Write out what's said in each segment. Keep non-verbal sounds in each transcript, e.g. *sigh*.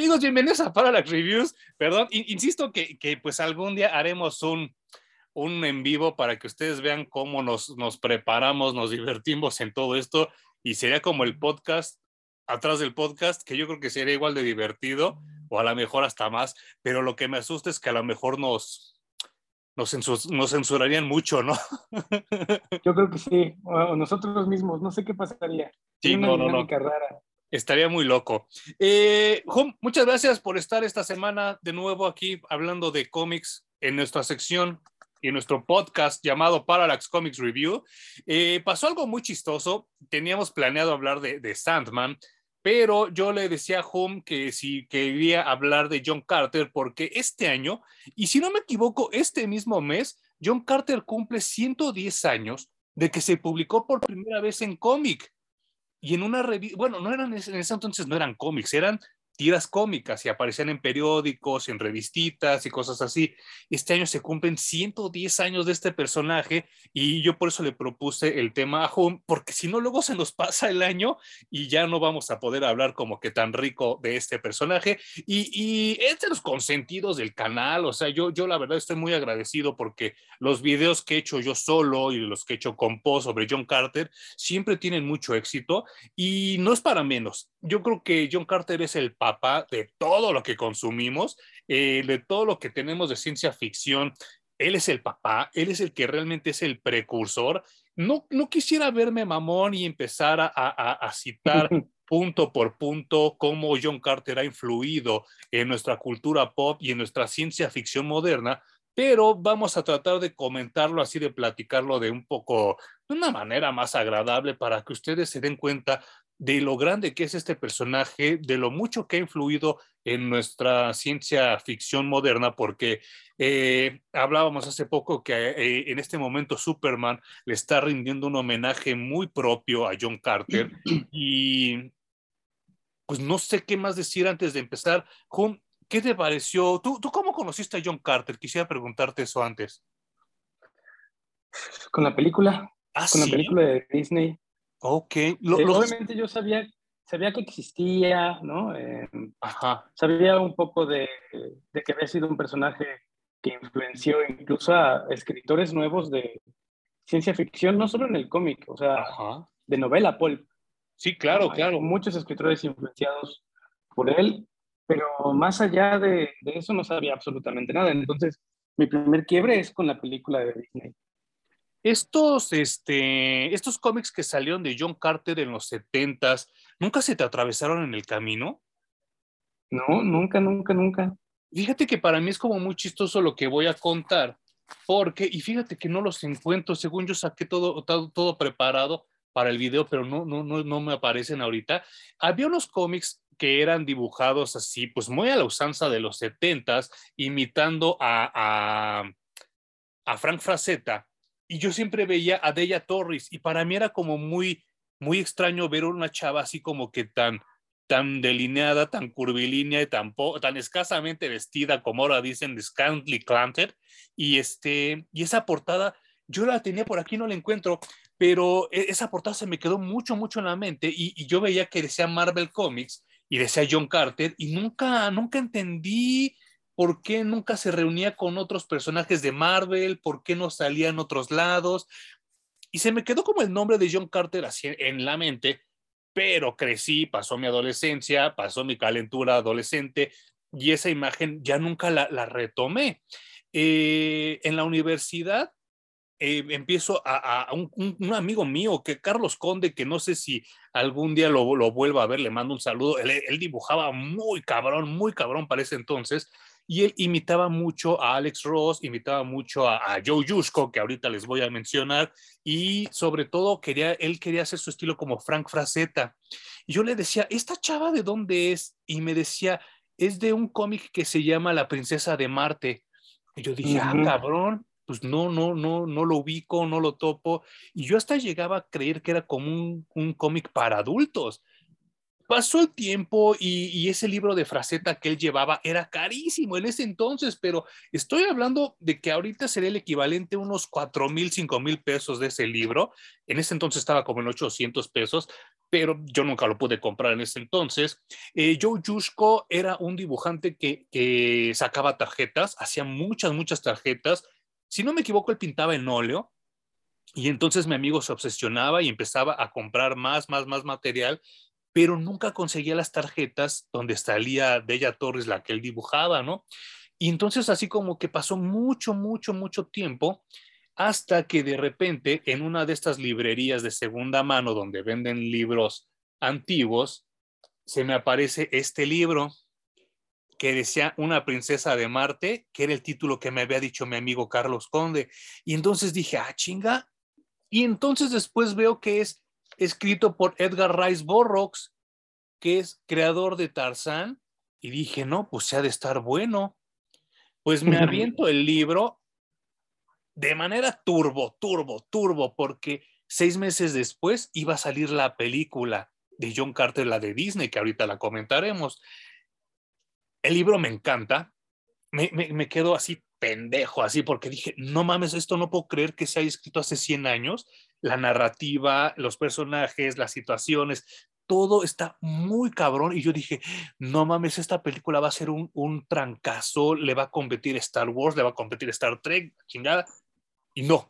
Amigos, bienvenidos a Parallax Reviews. Perdón, insisto que, que, pues algún día haremos un, un en vivo para que ustedes vean cómo nos, nos preparamos, nos divertimos en todo esto y sería como el podcast atrás del podcast, que yo creo que sería igual de divertido o a lo mejor hasta más, pero lo que me asusta es que a lo mejor nos, nos, nos censurarían mucho, ¿no? *laughs* Yo creo que sí, o nosotros mismos, no sé qué pasaría. Sí, no, no, no. Rara. Estaría muy loco. Eh, muchas gracias por estar esta semana de nuevo aquí hablando de cómics en nuestra sección y en nuestro podcast llamado Parallax Comics Review. Eh, pasó algo muy chistoso. Teníamos planeado hablar de, de Sandman, pero yo le decía a Home que si quería hablar de John Carter porque este año, y si no me equivoco, este mismo mes, John Carter cumple 110 años de que se publicó por primera vez en cómic. Y en una revista, bueno, no eran en ese entonces no eran cómics, eran tiras cómicas y aparecían en periódicos, en revistitas y cosas así. Este año se cumplen 110 años de este personaje y yo por eso le propuse el tema a Home, porque si no, luego se nos pasa el año y ya no vamos a poder hablar como que tan rico de este personaje. Y, y es de los consentidos del canal, o sea, yo, yo la verdad estoy muy agradecido porque los videos que he hecho yo solo y los que he hecho con post sobre John Carter siempre tienen mucho éxito y no es para menos. Yo creo que John Carter es el de todo lo que consumimos, eh, de todo lo que tenemos de ciencia ficción. Él es el papá, él es el que realmente es el precursor. No, no quisiera verme mamón y empezar a, a citar *laughs* punto por punto cómo John Carter ha influido en nuestra cultura pop y en nuestra ciencia ficción moderna, pero vamos a tratar de comentarlo así, de platicarlo de un poco, de una manera más agradable para que ustedes se den cuenta de lo grande que es este personaje, de lo mucho que ha influido en nuestra ciencia ficción moderna, porque eh, hablábamos hace poco que eh, en este momento Superman le está rindiendo un homenaje muy propio a John Carter *clears throat* y pues no sé qué más decir antes de empezar. ¿Qué te pareció? ¿Tú, ¿Tú cómo conociste a John Carter? Quisiera preguntarte eso antes. Con la película. ¿Ah, con la película de Disney. Ok. Lo, Obviamente yo sabía, sabía que existía, ¿no? Eh, Ajá. Sabía un poco de, de, que había sido un personaje que influenció incluso a escritores nuevos de ciencia ficción, no solo en el cómic, o sea, de novela pulp. Sí, claro, claro. Muchos escritores influenciados por él, pero más allá de, de eso no sabía absolutamente nada. Entonces, mi primer quiebre es con la película de Disney. Estos, este, estos cómics que salieron de John Carter en los 70 ¿nunca se te atravesaron en el camino? No, nunca, nunca, nunca. Fíjate que para mí es como muy chistoso lo que voy a contar, porque, y fíjate que no los encuentro, según yo saqué todo, todo, todo preparado para el video, pero no, no, no, no me aparecen ahorita. Había unos cómics que eran dibujados así, pues muy a la usanza de los 70 imitando a, a, a Frank Frazetta, y yo siempre veía a Deya Torres y para mí era como muy, muy extraño ver una chava así como que tan, tan delineada, tan curvilínea y tan, tan escasamente vestida, como ahora dicen, scantily clad, y, este, y esa portada, yo la tenía por aquí, no la encuentro, pero e, esa portada se me quedó mucho, mucho en la mente y, y yo veía que decía Marvel Comics y decía John Carter y nunca, nunca entendí ¿Por qué nunca se reunía con otros personajes de Marvel? ¿Por qué no salía en otros lados? Y se me quedó como el nombre de John Carter así en la mente, pero crecí, pasó mi adolescencia, pasó mi calentura adolescente y esa imagen ya nunca la, retomé. Eh, en la universidad eh, empiezo a, un, amigo mío, que Carlos Conde, que no sé si algún día lo, lo vuelva a ver, le mando un saludo. Él, él, dibujaba muy cabrón, muy cabrón para ese entonces y él imitaba mucho a Alex Ross, imitaba mucho a, Joe Yushko, que ahorita les voy a mencionar, y sobre todo quería, él quería hacer su estilo como Frank Frazetta. Y yo le decía, ¿esta chava de dónde es? Y me decía, es de un cómic que se llama La Princesa de Marte. Y yo dije, ah, cabrón, pues no, no, no, no lo ubico, no lo topo. Y yo hasta llegaba a creer que era como un, un cómic para adultos. Pasó el tiempo y, ese libro de fraseta que él llevaba era carísimo en ese entonces, pero estoy hablando de que ahorita sería el equivalente a unos 4 mil, 5 mil pesos de ese libro. En ese entonces estaba como en 800 pesos, pero yo nunca lo pude comprar en ese entonces. Eh, Joe Yushko era un dibujante que, que sacaba tarjetas, hacía muchas, muchas tarjetas. Si no me equivoco, él pintaba en óleo. Y entonces mi amigo se obsesionaba y empezaba a comprar más, más, más material pero nunca conseguía las tarjetas donde salía Bella Torres, la que él dibujaba, ¿no? Y entonces así como que pasó mucho, mucho, mucho tiempo hasta que de repente en una de estas librerías de segunda mano donde venden libros antiguos, se me aparece este libro que decía Una princesa de Marte, que era el título que me había dicho mi amigo Carlos Conde. Y entonces dije, ah, chinga. Y entonces después veo que es escrito por Edgar Rice Burroughs, que es creador de Tarzán, y dije, no, pues se ha de estar bueno. Pues me aviento el libro de manera turbo, turbo, turbo, porque seis meses después iba a salir la película de John Carter, la de Disney, que ahorita la comentaremos. El libro me encanta, me, me, quedo así pendejo, así, porque dije, no mames, esto no puedo creer que se haya escrito hace 100 años. La narrativa, los personajes, las situaciones, todo está muy cabrón. Y yo dije, no mames, esta película va a ser un, un trancazo, le va a competir Star Wars, le va a competir Star Trek, chingada. Y no,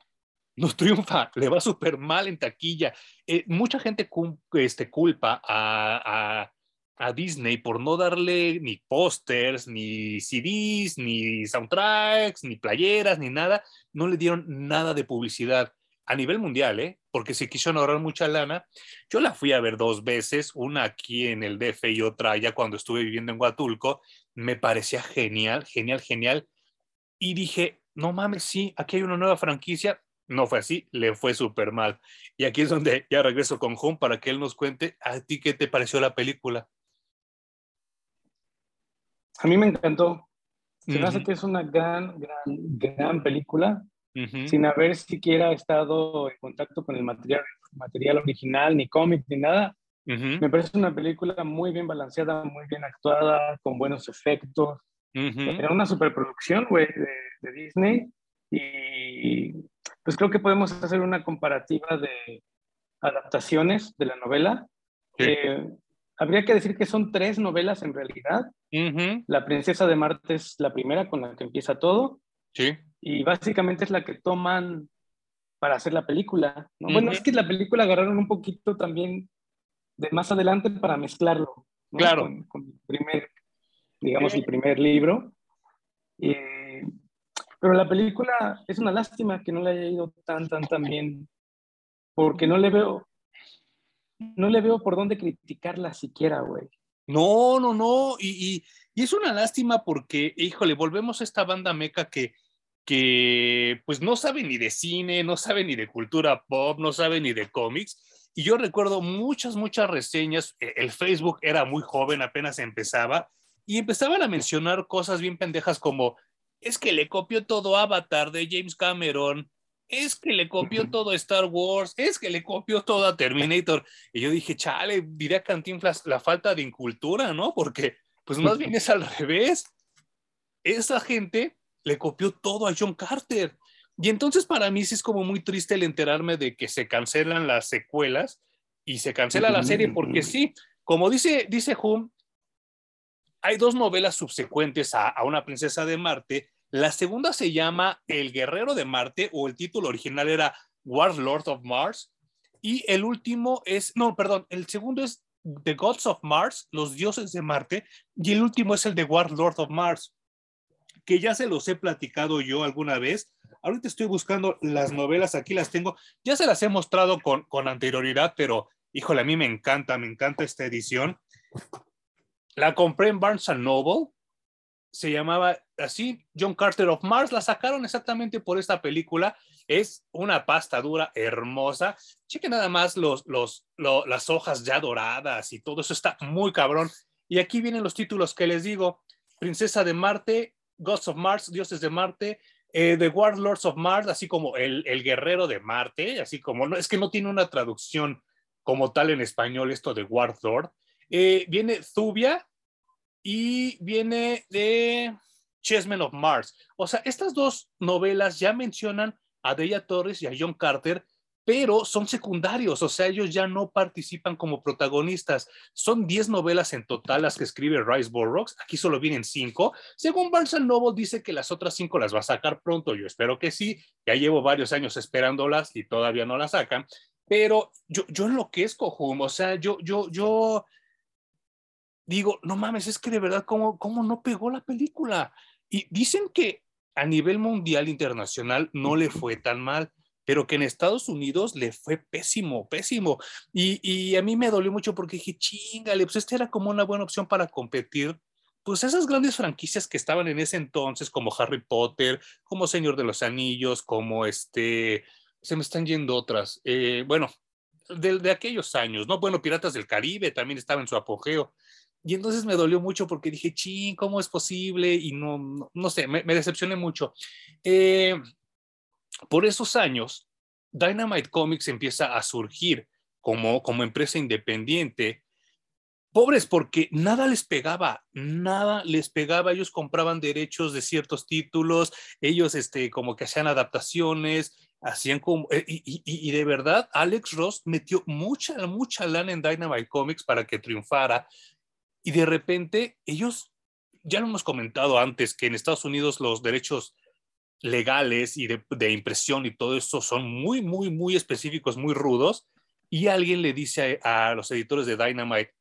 no triunfa, le va súper mal en taquilla. Eh, mucha gente este, culpa a a Disney por no darle ni pósters, ni CDs, ni soundtracks, ni playeras, ni nada. No le dieron nada de publicidad a nivel mundial, ¿eh? porque se quisieron ahorrar mucha lana. Yo la fui a ver dos veces, una aquí en el DF y otra allá cuando estuve viviendo en Huatulco. Me parecía genial, genial, genial. Y dije, no mames, sí, aquí hay una nueva franquicia. No fue así, le fue súper mal. Y aquí es donde ya regreso con Home para que él nos cuente a ti qué te pareció la película. A mí me encantó. Se me hace que es una gran, gran, gran película, sin haber siquiera estado en contacto con el material, material original, ni cómic, ni nada. Me parece una película muy bien balanceada, muy bien actuada, con buenos efectos. Era una superproducción, güey, de, Disney. Y pues creo que podemos hacer una comparativa de adaptaciones de la novela. Eh, habría que decir que son tres novelas en realidad. La princesa de Marte es la primera con la que empieza todo. Sí. Y básicamente es la que toman para hacer la película. Bueno, es que la película agarraron un poquito también de más adelante para mezclarlo. Claro. Con, el primer, digamos, el primer libro. pero la película es una lástima que no le haya ido tan, tan, tan bien. Porque no le veo, no le veo por dónde criticarla siquiera, güey. No, no, no. Y, es una lástima porque, híjole, volvemos a esta banda meca que, que pues no sabe ni de cine, no sabe ni de cultura pop, no sabe ni de cómics. Y yo recuerdo muchas, muchas reseñas. E, el Facebook era muy joven, apenas empezaba, y empezaban a mencionar cosas bien pendejas como, es que le copió todo Avatar de James Cameron, es que le copió todo a Star Wars, es que le copió todo a Terminator. Y yo dije, chale, diría Cantinflas, la falta de incultura, ¿no? Porque pues más bien es al revés. Esa gente le copió todo a John Carter. Y entonces para mí sí es como muy triste el enterarme de que se cancelan las secuelas y se cancela la serie porque sí, como dice, dice Hume, hay dos novelas subsecuentes a, a Una princesa de Marte la segunda se llama El Guerrero de Marte, o el título original era Warlord of Mars. Y el último es, no, perdón, el segundo es The Gods of Mars, los dioses de Marte. Y el último es el de Warlord of Mars, que ya se los he platicado yo alguna vez. Ahorita estoy buscando las novelas, aquí las tengo. Ya se las he mostrado con, con anterioridad, pero híjole, a mí me encanta, me encanta esta edición. La compré en Barnes Noble se llamaba así, John Carter of Mars, la sacaron exactamente por esta película. Es una pasta dura hermosa. Cheque nada más los, los, las hojas ya doradas y todo eso está muy cabrón. Y aquí vienen los títulos que les digo: Princesa de Marte, Gods of Mars, Dioses de Marte, eh, The Warlords of Mars, así como el, el, Guerrero de Marte, así como no, es que no tiene una traducción como tal en español esto de Warlord. Eh, viene Zubia y viene de Chessmen of Mars. O sea, estas dos novelas ya mencionan a Deya Torres y a John Carter, pero son secundarios, o sea, ellos ya no participan como protagonistas. Son 10 novelas en total las que escribe Rice Burroughs, aquí solo vienen 5. Según Barnes Noble dice que las otras 5 las va a sacar pronto, yo espero que sí, ya llevo varios años esperándolas y todavía no las sacan, pero yo, yo enloquezco, Hum, o sea, yo, yo, yo digo, no mames, es que de verdad, ¿cómo, cómo no pegó la película? Y dicen que a nivel mundial internacional no le fue tan mal, pero que en Estados Unidos le fue pésimo, pésimo. Y, a mí me dolió mucho porque dije, chingale, pues esta era como una buena opción para competir. Pues esas grandes franquicias que estaban en ese entonces, como Harry Potter, como Señor de los Anillos, como este, se me están yendo otras. Eh, bueno, de, de, aquellos años, ¿no? Bueno, Piratas del Caribe también estaba en su apogeo. Y entonces me dolió mucho porque dije, ching, ¿cómo es posible? Y no, no, sé, me, decepcioné mucho. Eh, por esos años, Dynamite Comics empieza a surgir como, como empresa independiente. Pobres porque nada les pegaba, nada les pegaba. Ellos compraban derechos de ciertos títulos, ellos este, como que hacían adaptaciones, hacían como... Eh, y, y, y de verdad, Alex Ross metió mucha, mucha lana en Dynamite Comics para que triunfara y de repente ellos, ya lo hemos comentado antes, que en Estados Unidos los derechos legales y de, impresión y todo eso son muy, muy, muy específicos, muy rudos. Y alguien le dice a, los editores de Dynamite,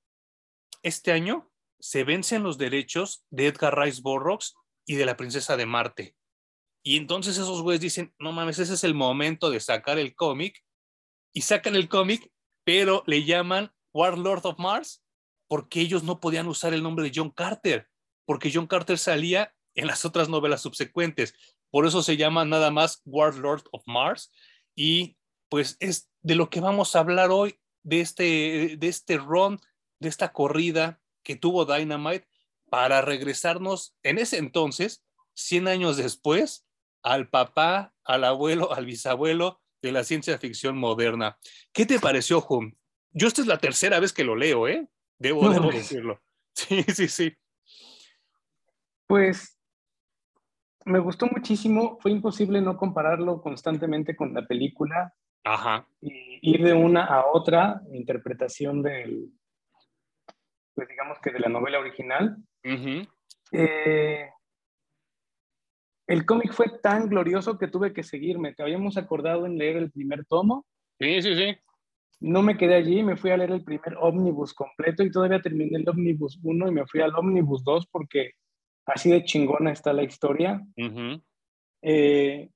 este año se vencen los derechos de Edgar Rice Burroughs y de la Princesa de Marte. Y entonces esos güeyes dicen, no mames, ese es el momento de sacar el cómic. Y sacan el cómic, pero le llaman Warlord of Mars porque ellos no podían usar el nombre de John Carter, porque John Carter salía en las otras novelas subsecuentes. Por eso se llama nada más Warlord of Mars. Y pues es de lo que vamos a hablar hoy, de este, de este run, de esta corrida que tuvo Dynamite para regresarnos en ese entonces, 100 años después, al papá, al abuelo, al bisabuelo de la ciencia ficción moderna. ¿Qué te pareció, Hum? Yo esta es la tercera vez que lo leo, ¿eh? Debo, decirlo. *laughs* Sí, sí, sí. Pues me gustó muchísimo. Fue imposible no compararlo constantemente con la película. Ajá. Y ir de una a otra interpretación del, pues digamos que de la novela original. Eh, el cómic fue tan glorioso que tuve que seguirme. Te habíamos acordado en leer el primer tomo. Sí, sí, sí. No me quedé allí, me fui a leer el primer ómnibus completo y todavía terminé el ómnibus 1 y me fui al ómnibus 2 porque así de chingona está la historia. Eh,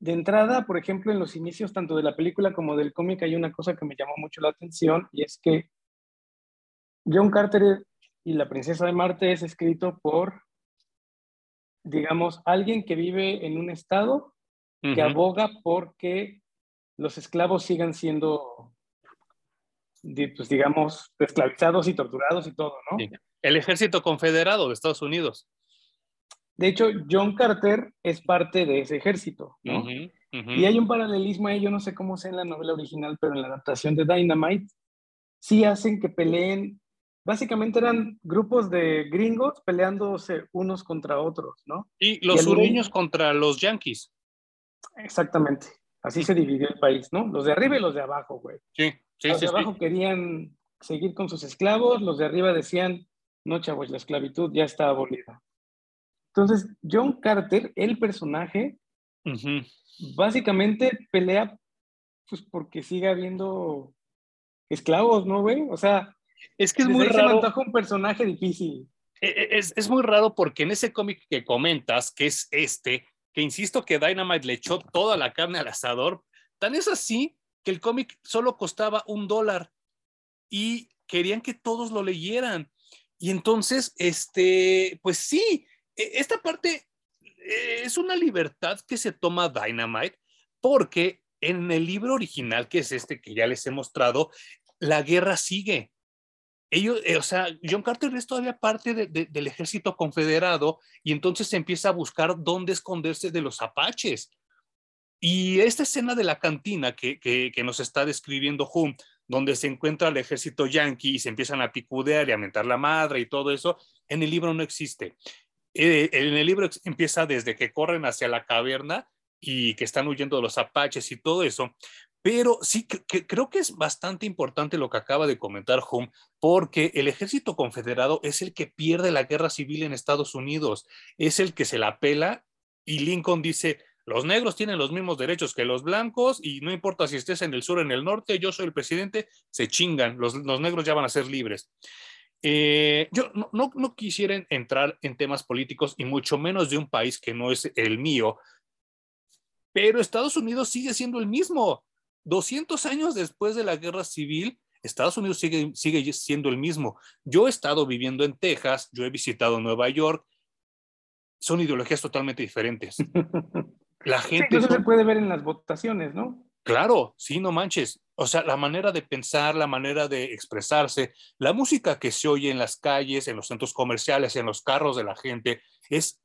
de entrada, por ejemplo, en los inicios tanto de la película como del cómic hay una cosa que me llamó mucho la atención y es que John Carter y la princesa de Marte es escrito por, digamos, alguien que vive en un estado que aboga porque los esclavos sigan siendo, pues digamos, esclavizados y torturados y todo, ¿no? El ejército confederado de Estados Unidos. De hecho, John Carter es parte de ese ejército, ¿no? Y hay un paralelismo ahí, yo no sé cómo sea en la novela original, pero en la adaptación de Dynamite, sí hacen que peleen, básicamente eran grupos de gringos peleándose unos contra otros, ¿no? Y los sureños contra los yanquis. Exactamente. Así se dividió el país, ¿no? Los de arriba y los de abajo, güey. Sí, sí, Los de abajo querían seguir con sus esclavos, los de arriba decían, no, chavos, la esclavitud ya está abolida. Entonces, John Carter, el personaje, básicamente pelea pues porque sigue habiendo esclavos, ¿no, güey? O sea, es que es muy raro. Se un personaje difícil. E, e, es, es, muy raro porque en ese cómic que comentas, que es este, que insisto que Dynamite le echó toda la carne al asador. Tan es así que el cómic solo costaba un dólar y querían que todos lo leyeran. Y entonces, este, pues sí, e, esta parte eh, es una libertad que se toma Dynamite porque en el libro original, que es este que ya les he mostrado, la guerra sigue ellos, eh, o sea, John Carter es todavía parte del ejército confederado y entonces se empieza a buscar dónde esconderse de los apaches. Y esta escena de la cantina que, que, nos está describiendo Hume, donde se encuentra el ejército yanqui y se empiezan a picudear y a mentar la madre y todo eso, en el libro no existe. Eh, en el libro empieza desde que corren hacia la caverna y que están huyendo de los apaches y todo eso. Pero sí, creo que es bastante importante lo que acaba de comentar Hum, porque el ejército confederado es el que pierde la guerra civil en Estados Unidos, es el que se la pela y Lincoln dice, los negros tienen los mismos derechos que los blancos y no importa si estés en el sur o en el norte, yo soy el presidente, se chingan, los, los negros ya van a ser libres. Eh, yo no, no, no, quisiera entrar en temas políticos y mucho menos de un país que no es el mío, pero Estados Unidos sigue siendo el mismo. 200 años después de la guerra civil, Estados Unidos sigue, sigue siendo el mismo. Yo he estado viviendo en Texas, yo he visitado Nueva York, son ideologías totalmente diferentes. *laughs* La gente... eso se puede ver en las votaciones, ¿no? Claro, sí, no manches. O sea, la manera de pensar, la manera de expresarse, la música que se oye en las calles, en los centros comerciales, en los carros de la gente, es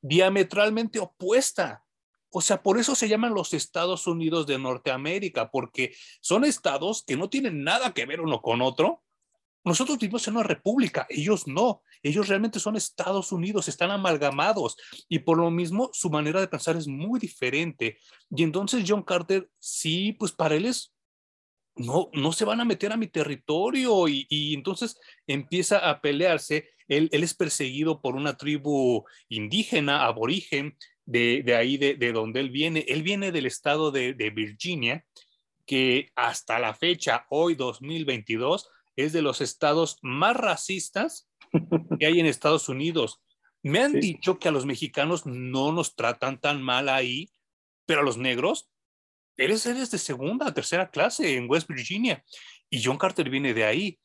diametralmente opuesta. O sea, por eso se llaman los Estados Unidos de Norteamérica, porque son estados que no tienen nada que ver uno con otro. Nosotros vivimos en una república, ellos no, ellos realmente son Estados Unidos, están amalgamados y por lo mismo su manera de pensar es muy diferente. Y entonces John Carter, sí, pues para él es, no, no se van a meter a mi territorio y, y entonces empieza a pelearse. Él, él, es perseguido por una tribu indígena, aborigen, de, ahí de, donde él viene. Él viene del estado de, Virginia, que hasta la fecha, hoy 2022, es de los estados más racistas que hay en Estados Unidos. Me han dicho que a los mexicanos no nos tratan tan mal ahí, pero a los negros, eres, eres de segunda, tercera clase en West Virginia. Y John Carter viene de ahí.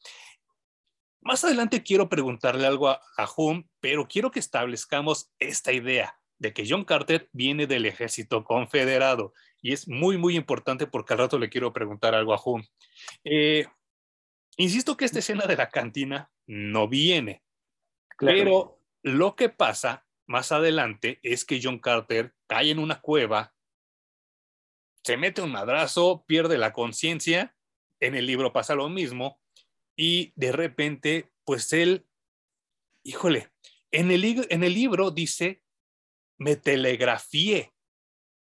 Más adelante quiero preguntarle algo a, a Hum, pero quiero que establezcamos esta idea de que John Carter viene del ejército confederado. Y es muy, muy importante porque al rato le quiero preguntar algo a Hum. Eh, insisto que esta escena de la cantina no viene, pero lo que pasa más adelante es que John Carter cae en una cueva, se mete un madrazo, pierde la conciencia, en el libro pasa lo mismo, y de repente, pues él, híjole, en el, en el libro dice me telegrafié.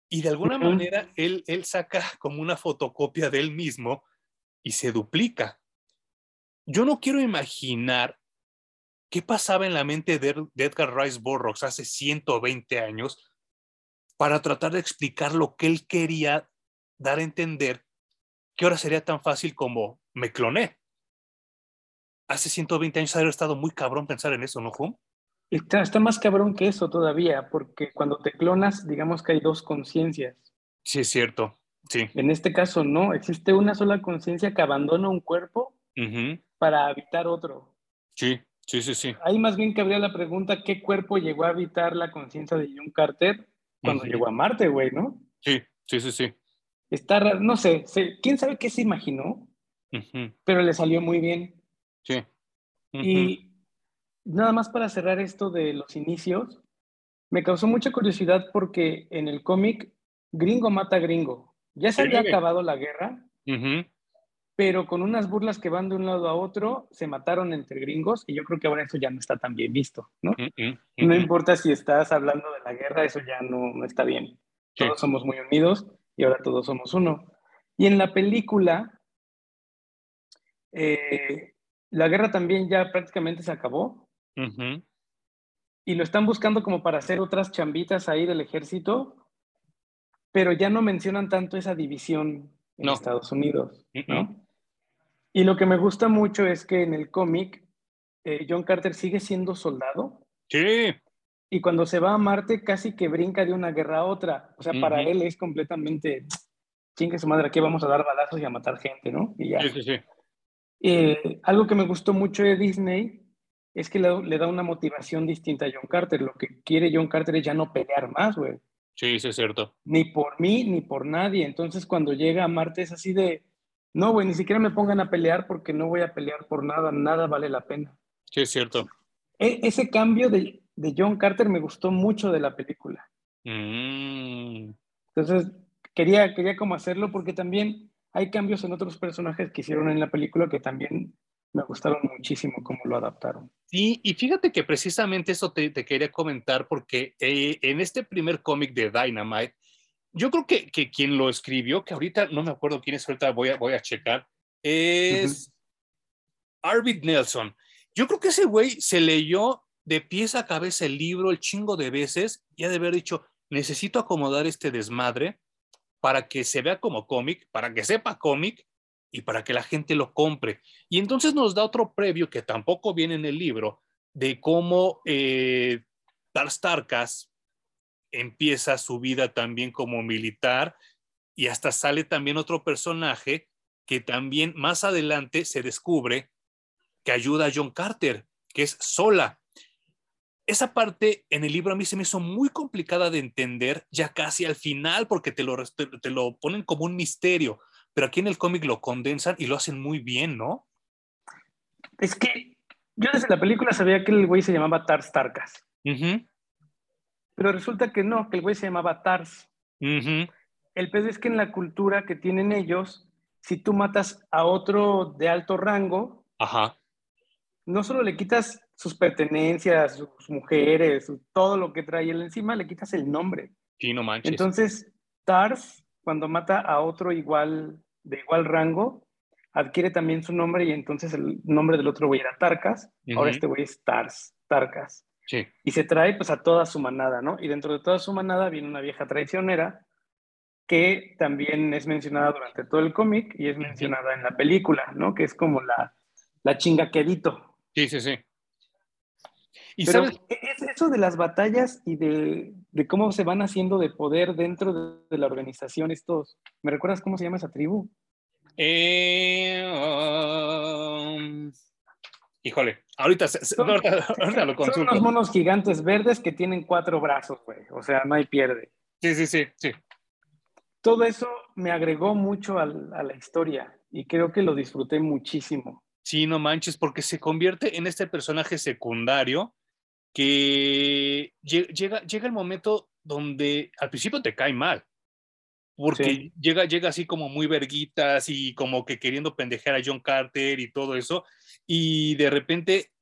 Y de alguna manera él, él saca como una fotocopia de él mismo y se duplica. Yo no quiero imaginar qué pasaba en la mente de, Edgar Rice Burroughs hace 120 años para tratar de explicar lo que él quería dar a entender que ahora sería tan fácil como me cloné. Hace 120 años habría estado muy cabrón pensar en eso, ¿no, Hum? Está, está más cabrón que eso todavía, porque cuando te clonas, digamos que hay dos conciencias. Sí, es cierto. Sí. En este caso, no. Existe una sola conciencia que abandona un cuerpo para habitar otro. Sí, sí, sí, sí. Ahí más bien cabría la pregunta, ¿qué cuerpo llegó a habitar la conciencia de John Carter cuando llegó a Marte, güey, no? Sí, sí, sí, sí. Está no sé, quién sabe qué se imaginó, pero le salió muy bien. Sí. Y nada más para cerrar esto de los inicios, me causó mucha curiosidad porque en el cómic gringo mata gringo. Ya se había acabado la guerra, pero con unas burlas que van de un lado a otro, se mataron entre gringos y yo creo que ahora eso ya no está tan bien visto, ¿no? No importa si estás hablando de la guerra, eso ya no, no está bien. Todos somos muy unidos y ahora todos somos uno. Y en la película, eh, la guerra también ya prácticamente se acabó. Y lo están buscando como para hacer otras chambitas ahí del ejército, pero ya no mencionan tanto esa división en Estados Unidos, ¿no? Y lo que me gusta mucho es que en el cómic eh, John Carter sigue siendo soldado. Sí. Y cuando se va a Marte casi que brinca de una guerra a otra. O sea, para él es completamente, chingue su madre, aquí vamos a dar balazos y a matar gente, ¿no? Y ya. Sí, sí, sí. Eh, algo que me gustó mucho de Disney es que le, da una motivación distinta a John Carter. Lo que quiere John Carter es ya no pelear más, güey. Sí, sí, es cierto. Ni por mí, ni por nadie. Entonces, cuando llega a Marte es así de, no, güey, ni siquiera me pongan a pelear porque no voy a pelear por nada, nada vale la pena. Sí, es cierto. E, ese cambio de, John Carter me gustó mucho de la película. Mm. Entonces, quería, quería como hacerlo porque también hay cambios en otros personajes que hicieron en la película que también me gustaron muchísimo cómo lo adaptaron. Sí, y fíjate que precisamente eso te, quería comentar porque eh, en este primer cómic de Dynamite, yo creo que, que, quien lo escribió, que ahorita no me acuerdo quién es, ahorita voy a, voy a checar, es Arvid Nelson. Yo creo que ese güey se leyó de pies a cabeza el libro el chingo de veces y ha de haber dicho, necesito acomodar este desmadre para que se vea como cómic, para que sepa cómic y para que la gente lo compre. Y entonces nos da otro previo que tampoco viene en el libro de cómo eh, Tarkas empieza su vida también como militar y hasta sale también otro personaje que también más adelante se descubre que ayuda a John Carter, que es Sola. Esa parte en el libro a mí se me hizo muy complicada de entender ya casi al final porque te lo, te lo ponen como un misterio pero aquí en el cómic lo condensan y lo hacen muy bien, ¿no? Es que yo desde la película sabía que el güey se llamaba Tars Tarkas. Pero resulta que no, que el güey se llamaba Tars. El pedo es que en la cultura que tienen ellos, si tú matas a otro de alto rango, no solo le quitas sus pertenencias, sus mujeres, todo lo que trae él encima, le quitas el nombre. Sí, no manches. Entonces, Tars cuando mata a otro igual, de igual rango, adquiere también su nombre y entonces el nombre del otro güey era Tarkas, ahora este güey es Tars, Tarkas. Sí. Y se trae pues a toda su manada, ¿no? Y dentro de toda su manada viene una vieja traicionera que también es mencionada durante todo el cómic y es mencionada en la película, ¿no? Que es como la, la chinga quedito. Sí, sí, sí. ¿Y Pero e, es eso de las batallas y de, cómo se van haciendo de poder dentro de, la organización estos. ¿Me recuerdas cómo se llama esa tribu? Eh, um, híjole, ahorita, *laughs* lo consulto. Son unos monos gigantes verdes que tienen cuatro brazos, güey. O sea, no hay pierde. Sí, sí, sí, sí. Todo eso me agregó mucho a la historia y creo que lo disfruté muchísimo. Sí, no manches, porque se convierte en este personaje secundario que llega, llega el momento donde al principio te cae mal, porque llega, llega así como muy verguitas y como que queriendo pendejar a John Carter y todo eso, y de repente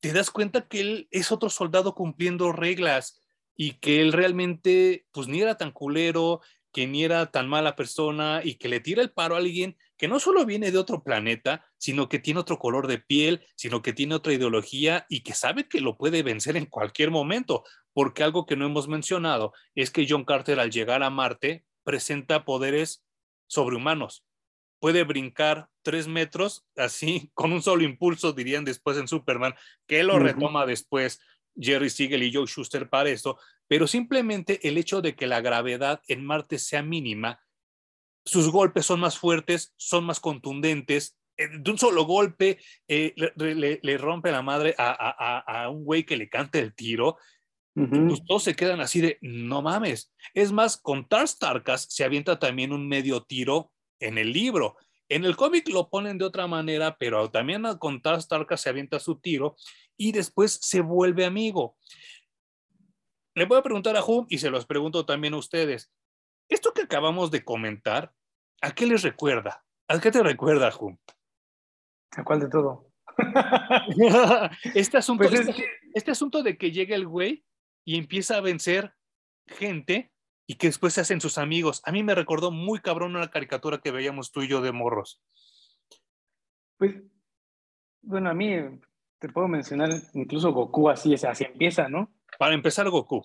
te das cuenta que él es otro soldado cumpliendo reglas y que él realmente pues ni era tan culero, que ni era tan mala persona y que le tira el paro a alguien que no solo viene de otro planeta, sino que tiene otro color de piel, sino que tiene otra ideología y que sabe que lo puede vencer en cualquier momento, porque algo que no hemos mencionado es que John Carter al llegar a Marte presenta poderes sobrehumanos. Puede brincar tres metros así *laughs* con un solo impulso, dirían después en Superman, que lo retoma después Jerry Siegel y Joe Schuster para esto, pero simplemente el hecho de que la gravedad en Marte sea mínima sus golpes son más fuertes, son más contundentes. Eh, de un solo golpe eh, le, rompe la madre a, un güey que le canta el tiro. Pues todos se quedan así de, no mames. Es más, con Tars Tarkas se avienta también un medio tiro en el libro. En el cómic lo ponen de otra manera, pero también con Tars Tarkas se avienta su tiro y después se vuelve amigo. Le voy a preguntar a Hum y se los pregunto también a ustedes. Esto que acabamos de comentar, ¿a qué les recuerda? ¿A qué te recuerda, Jun? ¿A cuál de todo? *laughs* este, asunto, pues este, este, asunto de que llega el güey y empieza a vencer gente y que después se hacen sus amigos. A mí me recordó muy cabrón una caricatura que veíamos tú y yo de morros. Pues, bueno, a mí te puedo mencionar incluso Goku así, así empieza, ¿no? Para empezar, Goku.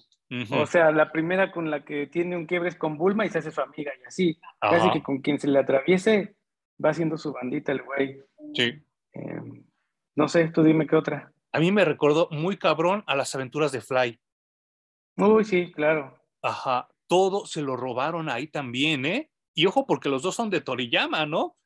O sea, la primera con la que tiene un quiebre es con Bulma y se hace su amiga y así. Casi que con quien se le atraviese va haciendo su bandita el güey. Sí. Em, no sé, tú dime qué otra. A mí me recordó muy cabrón a las aventuras de Fly. Uy, sí, claro. Ajá, todo se lo robaron ahí también, ¿eh? Y ojo, porque los dos son de Toriyama, ¿no?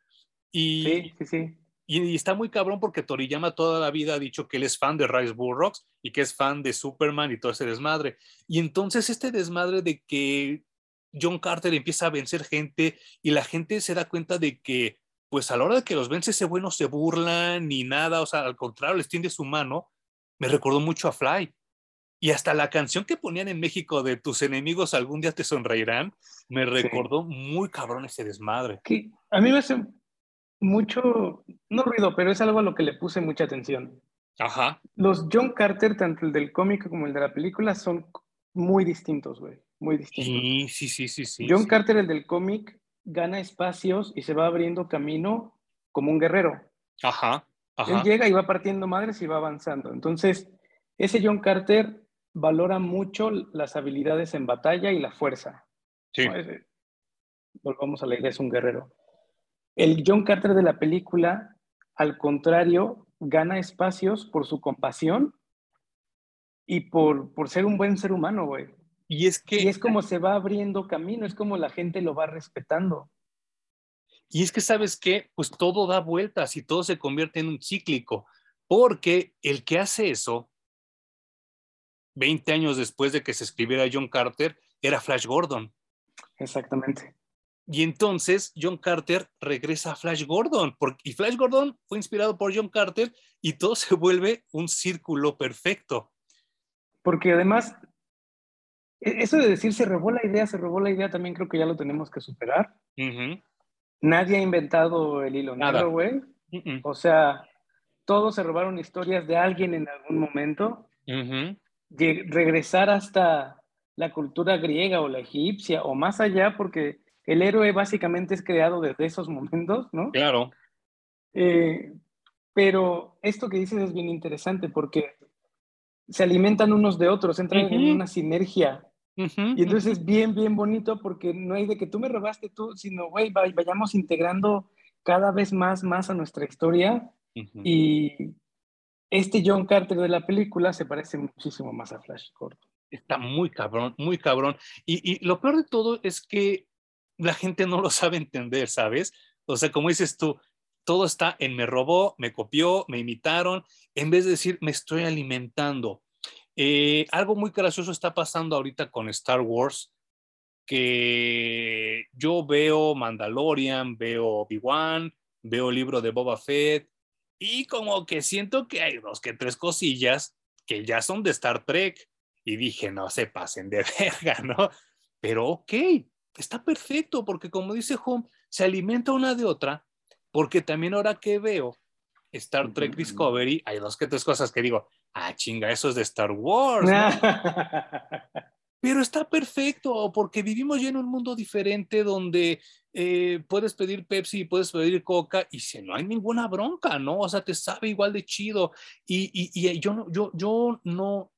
Y, sí, sí, sí. Y, está muy cabrón porque Toriyama toda la vida ha dicho que él es fan de Rise Bullrocks y que es fan de Superman y todo ese desmadre. Y entonces este desmadre de que John Carter empieza a vencer gente y la gente se da cuenta de que, pues a la hora de que los vence ese güey no se burlan ni nada, o sea, al contrario, les tiende su mano, me recordó mucho a Fly. Y hasta la canción que ponían en México de Tus enemigos algún día te sonreirán, me recordó muy cabrón ese desmadre. Que a mí me hace mucho, no ruido, pero es algo a lo que le puse mucha atención. Ajá. Los John Carter, tanto el del cómic como el de la película, son muy distintos, güey. Muy distintos. Sí, sí, sí, sí. sí John Carter, el del cómic, gana espacios y se va abriendo camino como un guerrero. Ajá, ajá. Él llega y va partiendo madres y va avanzando. Entonces, ese John Carter valora mucho las habilidades en batalla y la fuerza. Sí. Volvamos a la idea, es un guerrero. El John Carter de la película, al contrario, gana espacios por su compasión y por, por ser un buen ser humano, güey. Y es que... Y es como se va abriendo camino, es como la gente lo va respetando. Y es que, ¿sabes qué? Pues todo da vueltas y todo se convierte en un cíclico, porque el que hace eso 20 años después de que se escribiera John Carter, era Flash Gordon. Exactamente. Y entonces John Carter regresa a Flash Gordon, porque, y Flash Gordon fue inspirado por John Carter y todo se vuelve un círculo perfecto. Porque además, e, eso de decir se robó la idea, se robó la idea, también creo que ya lo tenemos que superar. Nadie ha inventado el hilo negro, güey. O sea, todos se robaron historias de alguien en algún momento regresar hasta la cultura griega o la egipcia o más allá, porque el héroe básicamente es creado desde esos momentos, ¿no? Claro. Eh, pero esto que dices es bien interesante porque se alimentan unos de otros, entran en una sinergia. y entonces es bien, bien bonito porque no hay de que tú me robaste tú, sino, güey, vayamos integrando cada vez más, más a nuestra historia y, este John Carter de la película se parece muchísimo más a Flash Gordon. Está muy cabrón, muy cabrón. Y, lo peor de todo es que la gente no lo sabe entender, ¿sabes? O sea, como dices tú, todo está en me robó, me copió, me imitaron, en vez de decir me estoy alimentando. Eh, algo muy gracioso está pasando ahorita con Star Wars, que yo veo Mandalorian, veo Obi-Wan, veo el libro de Boba Fett, y como que siento que hay dos que tres cosillas que ya son de Star Trek. Y dije, no se pasen de *laughs* verga, ¿no? Pero ok, está perfecto, porque como dice Home, se alimenta una de otra, porque también ahora que veo Star Trek Discovery, hay dos que tres cosas que digo, ah, chinga, eso es de Star Wars. ¿no? *laughs* Pero está perfecto, porque vivimos ya en un mundo diferente donde eh, puedes pedir Pepsi y puedes pedir Coca y si no hay ninguna bronca, ¿no? O sea, te sabe igual de chido. Y, y, yo, no, yo, yo no,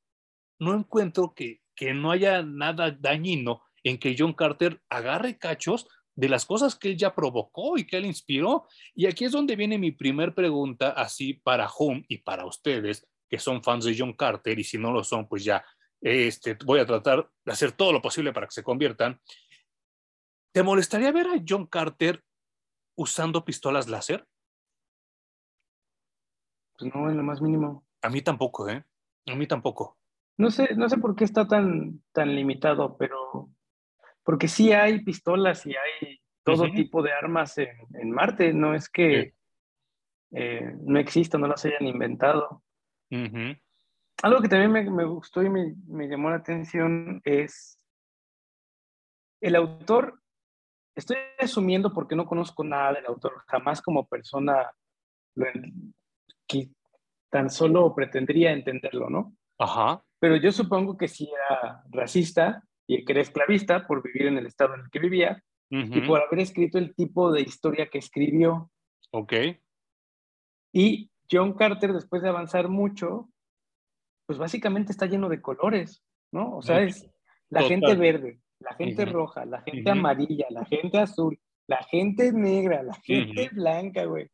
no encuentro que, que no haya nada dañino en que John Carter agarre cachos de las cosas que él ya provocó y que él inspiró. Y aquí es donde viene mi primer pregunta, así para Home y para ustedes, que son fans de John Carter, y si no lo son, pues ya este, voy a tratar de hacer todo lo posible para que se conviertan. ¿Te molestaría ver a John Carter usando pistolas láser? Pues no, en lo más mínimo. A mí tampoco, ¿eh? A mí tampoco. No sé, no sé por qué está tan, tan limitado, pero porque sí hay pistolas y hay todo tipo de armas en, Marte, no es que eh, no existan, no las hayan inventado. Algo que también me, gustó y me, llamó la atención es el autor, estoy asumiendo porque no conozco nada del autor, jamás como persona que tan solo pretendería entenderlo, ¿no? Ajá. Pero yo supongo que si era racista y que era esclavista por vivir en el estado en el que vivía y por haber escrito el tipo de historia que escribió. Ok. Y John Carter, después de avanzar mucho, pues básicamente está lleno de colores, ¿no? O sea, es la gente verde, la gente roja, la gente amarilla, la gente azul, la gente negra, la gente blanca, güey.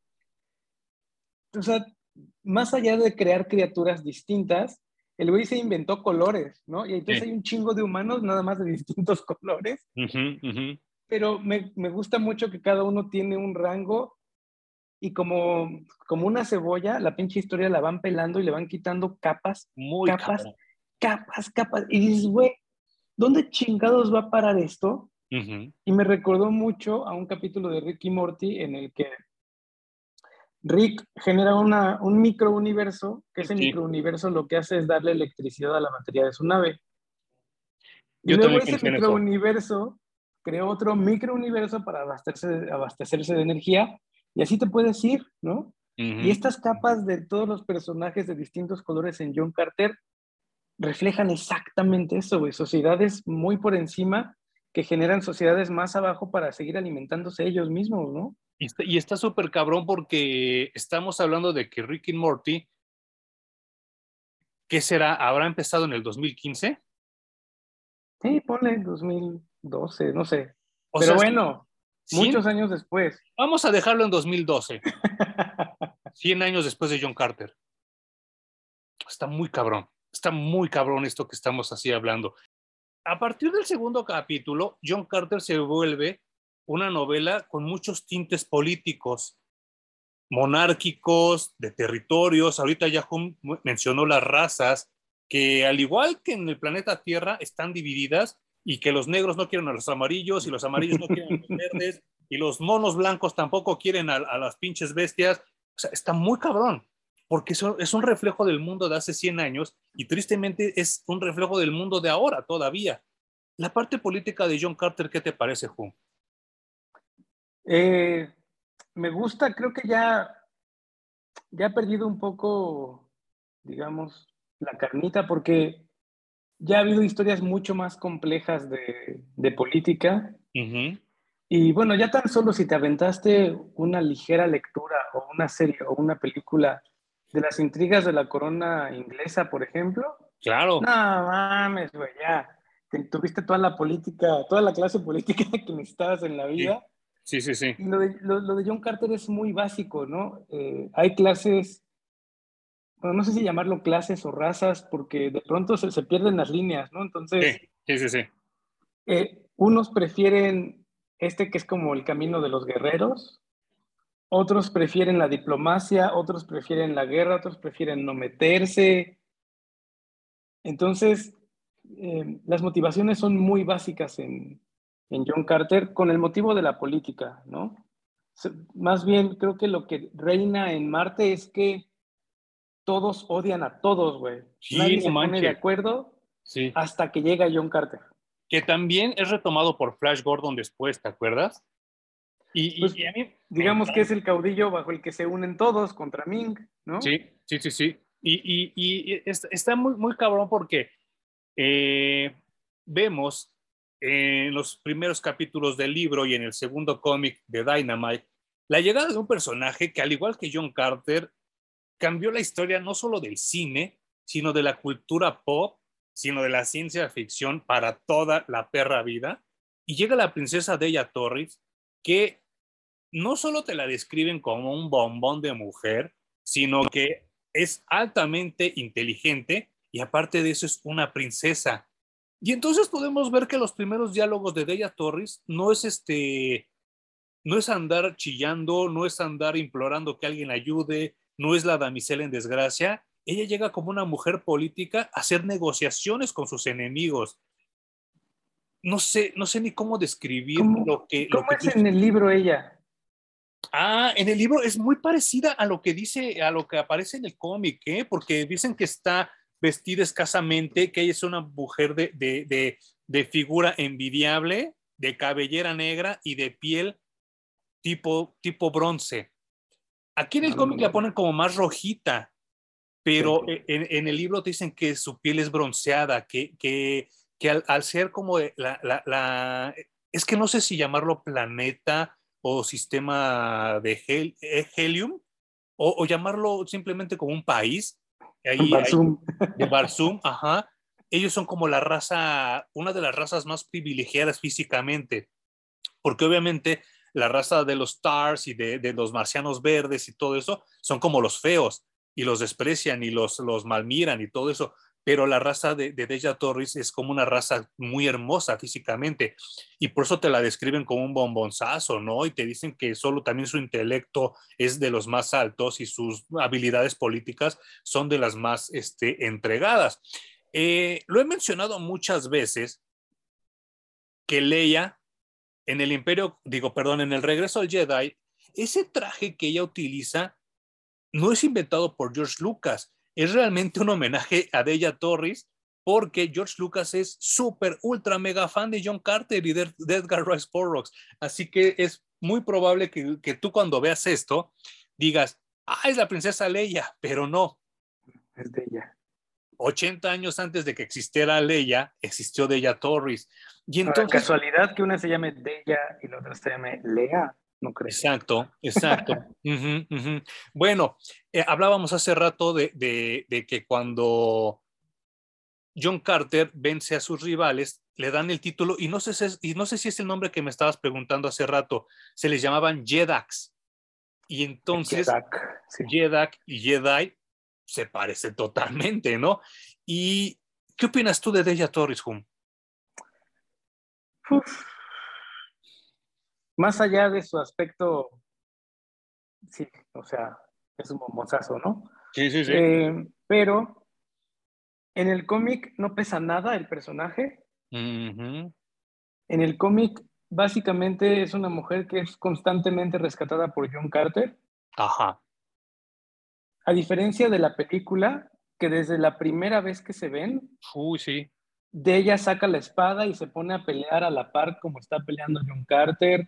O sea, más allá de crear criaturas distintas, el güey se inventó colores, ¿no? Y entonces hay un chingo de humanos nada más de *laughs* distintos colores. Pero me, me, gusta mucho que cada uno tiene un rango y como, como una cebolla, la pinche historia la van pelando y le van quitando capas, Muy capas, capas, capas. Y dices, güey, ¿dónde chingados va a parar esto? Y me recordó mucho a un capítulo de Ricky Morty en el que Rick genera una, un microuniverso, que ese microuniverso lo que hace es darle electricidad a la batería de su nave. Y luego ese microuniverso creó otro microuniverso para abastecerse, abastecerse de energía y así te puedes ir, ¿no? Y estas capas de todos los personajes de distintos colores en John Carter reflejan exactamente eso, güey. Sociedades muy por encima que generan sociedades más abajo para seguir alimentándose ellos mismos, ¿no? Y está súper cabrón porque estamos hablando de que Rick y Morty, ¿qué será? ¿Habrá empezado en el 2015? Sí, ponle 2012, no sé. Pero bueno, muchos años después. Vamos a dejarlo en 2012. 100 *laughs* años después de John Carter. Está muy cabrón. Está muy cabrón esto que estamos así hablando. A partir del segundo capítulo, John Carter se vuelve una novela con muchos tintes políticos, monárquicos, de territorios. Ahorita ya mencionó las razas, que al igual que en el planeta Tierra están divididas y que los negros no quieren a los amarillos y los amarillos no quieren a los *laughs* verdes y los monos blancos tampoco quieren a, las pinches bestias. O sea, está muy cabrón, porque es un reflejo del mundo de hace 100 años y tristemente es un reflejo del mundo de ahora todavía. La parte política de John Carter, ¿qué te parece, Ju? Eh, me gusta, creo que ya, ya ha perdido un poco, digamos, la carnita, porque ya ha habido historias mucho más complejas de, de política. Y bueno, ya tan solo si te aventaste una ligera lectura o una serie o una película de las intrigas de la corona inglesa, por ejemplo. Claro. No mames, güey, ya. Tuviste toda la política, toda la clase política *laughs* que necesitabas en la vida. Sí, sí, sí. Y lo de, lo, de John Carter es muy básico, ¿no? Eh, hay clases bueno, no sé si llamarlo clases o razas, porque de pronto se, se pierden las líneas, ¿no? Entonces, sí, sí, sí. Eh, unos prefieren este que es como el camino de los guerreros, otros prefieren la diplomacia, otros prefieren la guerra, otros prefieren no meterse. Entonces, eh, las motivaciones son muy básicas en, en John Carter con el motivo de la política, ¿no? Más bien, creo que lo que reina en Marte es que todos odian a todos, güey. Nadie se pone de acuerdo sí. hasta que llega John Carter. Que también es retomado por Flash Gordon después, ¿te acuerdas? Y, pues, a mí, digamos que es el caudillo bajo el que se unen todos contra Ming, ¿no? Sí, sí, sí, sí. Y, y está muy, muy cabrón porque eh, vemos en los primeros capítulos del libro y en el segundo cómic de Dynamite la llegada de un personaje que al igual que John Carter cambió la historia no solo del cine, sino de la cultura pop, sino de la ciencia ficción para toda la perra vida. Y llega la princesa Deya Torres, que no solo te la describen como un bombón de mujer, sino que es altamente inteligente y aparte de eso es una princesa. Y entonces podemos ver que los primeros diálogos de Deya Torres no es este no es andar chillando, no es andar implorando que alguien ayude, no es la damisela en desgracia, ella llega como una mujer política a hacer negociaciones con sus enemigos. No sé, no sé ni cómo describir lo que... ¿Cómo es en el libro ella? Ah, en el libro es muy parecida a lo que dice, a lo que aparece en el cómic, ¿eh? porque dicen que está vestida escasamente, que ella es una mujer de, de, de figura envidiable, de cabellera negra y de piel tipo, tipo bronce. Aquí en el cómic la ponen como más rojita, pero en, el libro te dicen que su piel es bronceada, que, que, que al, ser como la, la, la, Es que no sé si llamarlo planeta o sistema de eh, helium, o, llamarlo simplemente como un país. Ahí, Barzum. de Barzum, ajá. Ellos son como la raza, una de las razas más privilegiadas físicamente, porque obviamente la raza de los Stars y de, los marcianos verdes y todo eso son como los feos y los desprecian y los, los malmiran y todo eso. Pero la raza de, de Deja Torres es como una raza muy hermosa físicamente y por eso te la describen como un bombonzazo, ¿no? Y te dicen que solo también su intelecto es de los más altos y sus habilidades políticas son de las más este, entregadas. Eh, lo he mencionado muchas veces que Leia en el Imperio, digo, perdón, en el regreso al Jedi, ese traje que ella utiliza no es inventado por George Lucas, es realmente un homenaje a Deja Torres porque George Lucas es súper, ultra, mega fan de John Carter y de, Edgar Rice Burroughs. Así que es muy probable que, que, tú cuando veas esto digas, ah, es la princesa Leia, pero no. Es de ella. 80 años antes de que existiera Leia, existió Deja Torres. Y entonces... casualidad que una se llame Deja y la otra se llame Lea. No creo. Exacto, exacto. *laughs* Bueno, eh, hablábamos hace rato de, de, que cuando John Carter vence a sus rivales, le dan el título, y no, sé, y no sé si es el nombre que me estabas preguntando hace rato, se les llamaban Jedaks. Y entonces, Jedak, y Jedi se parecen totalmente, ¿no? ¿Y qué opinas tú de Deja Torres, Hum? Más allá de su aspecto, sí, o sea, es un bombosazo, ¿no? Sí, sí, sí. Eh, pero en el cómic no pesa nada el personaje. En el cómic, básicamente es una mujer que es constantemente rescatada por John Carter. Ajá. A diferencia de la película, que desde la primera vez que se ven, Uy, sí. de ella saca la espada y se pone a pelear a la par como está peleando John Carter.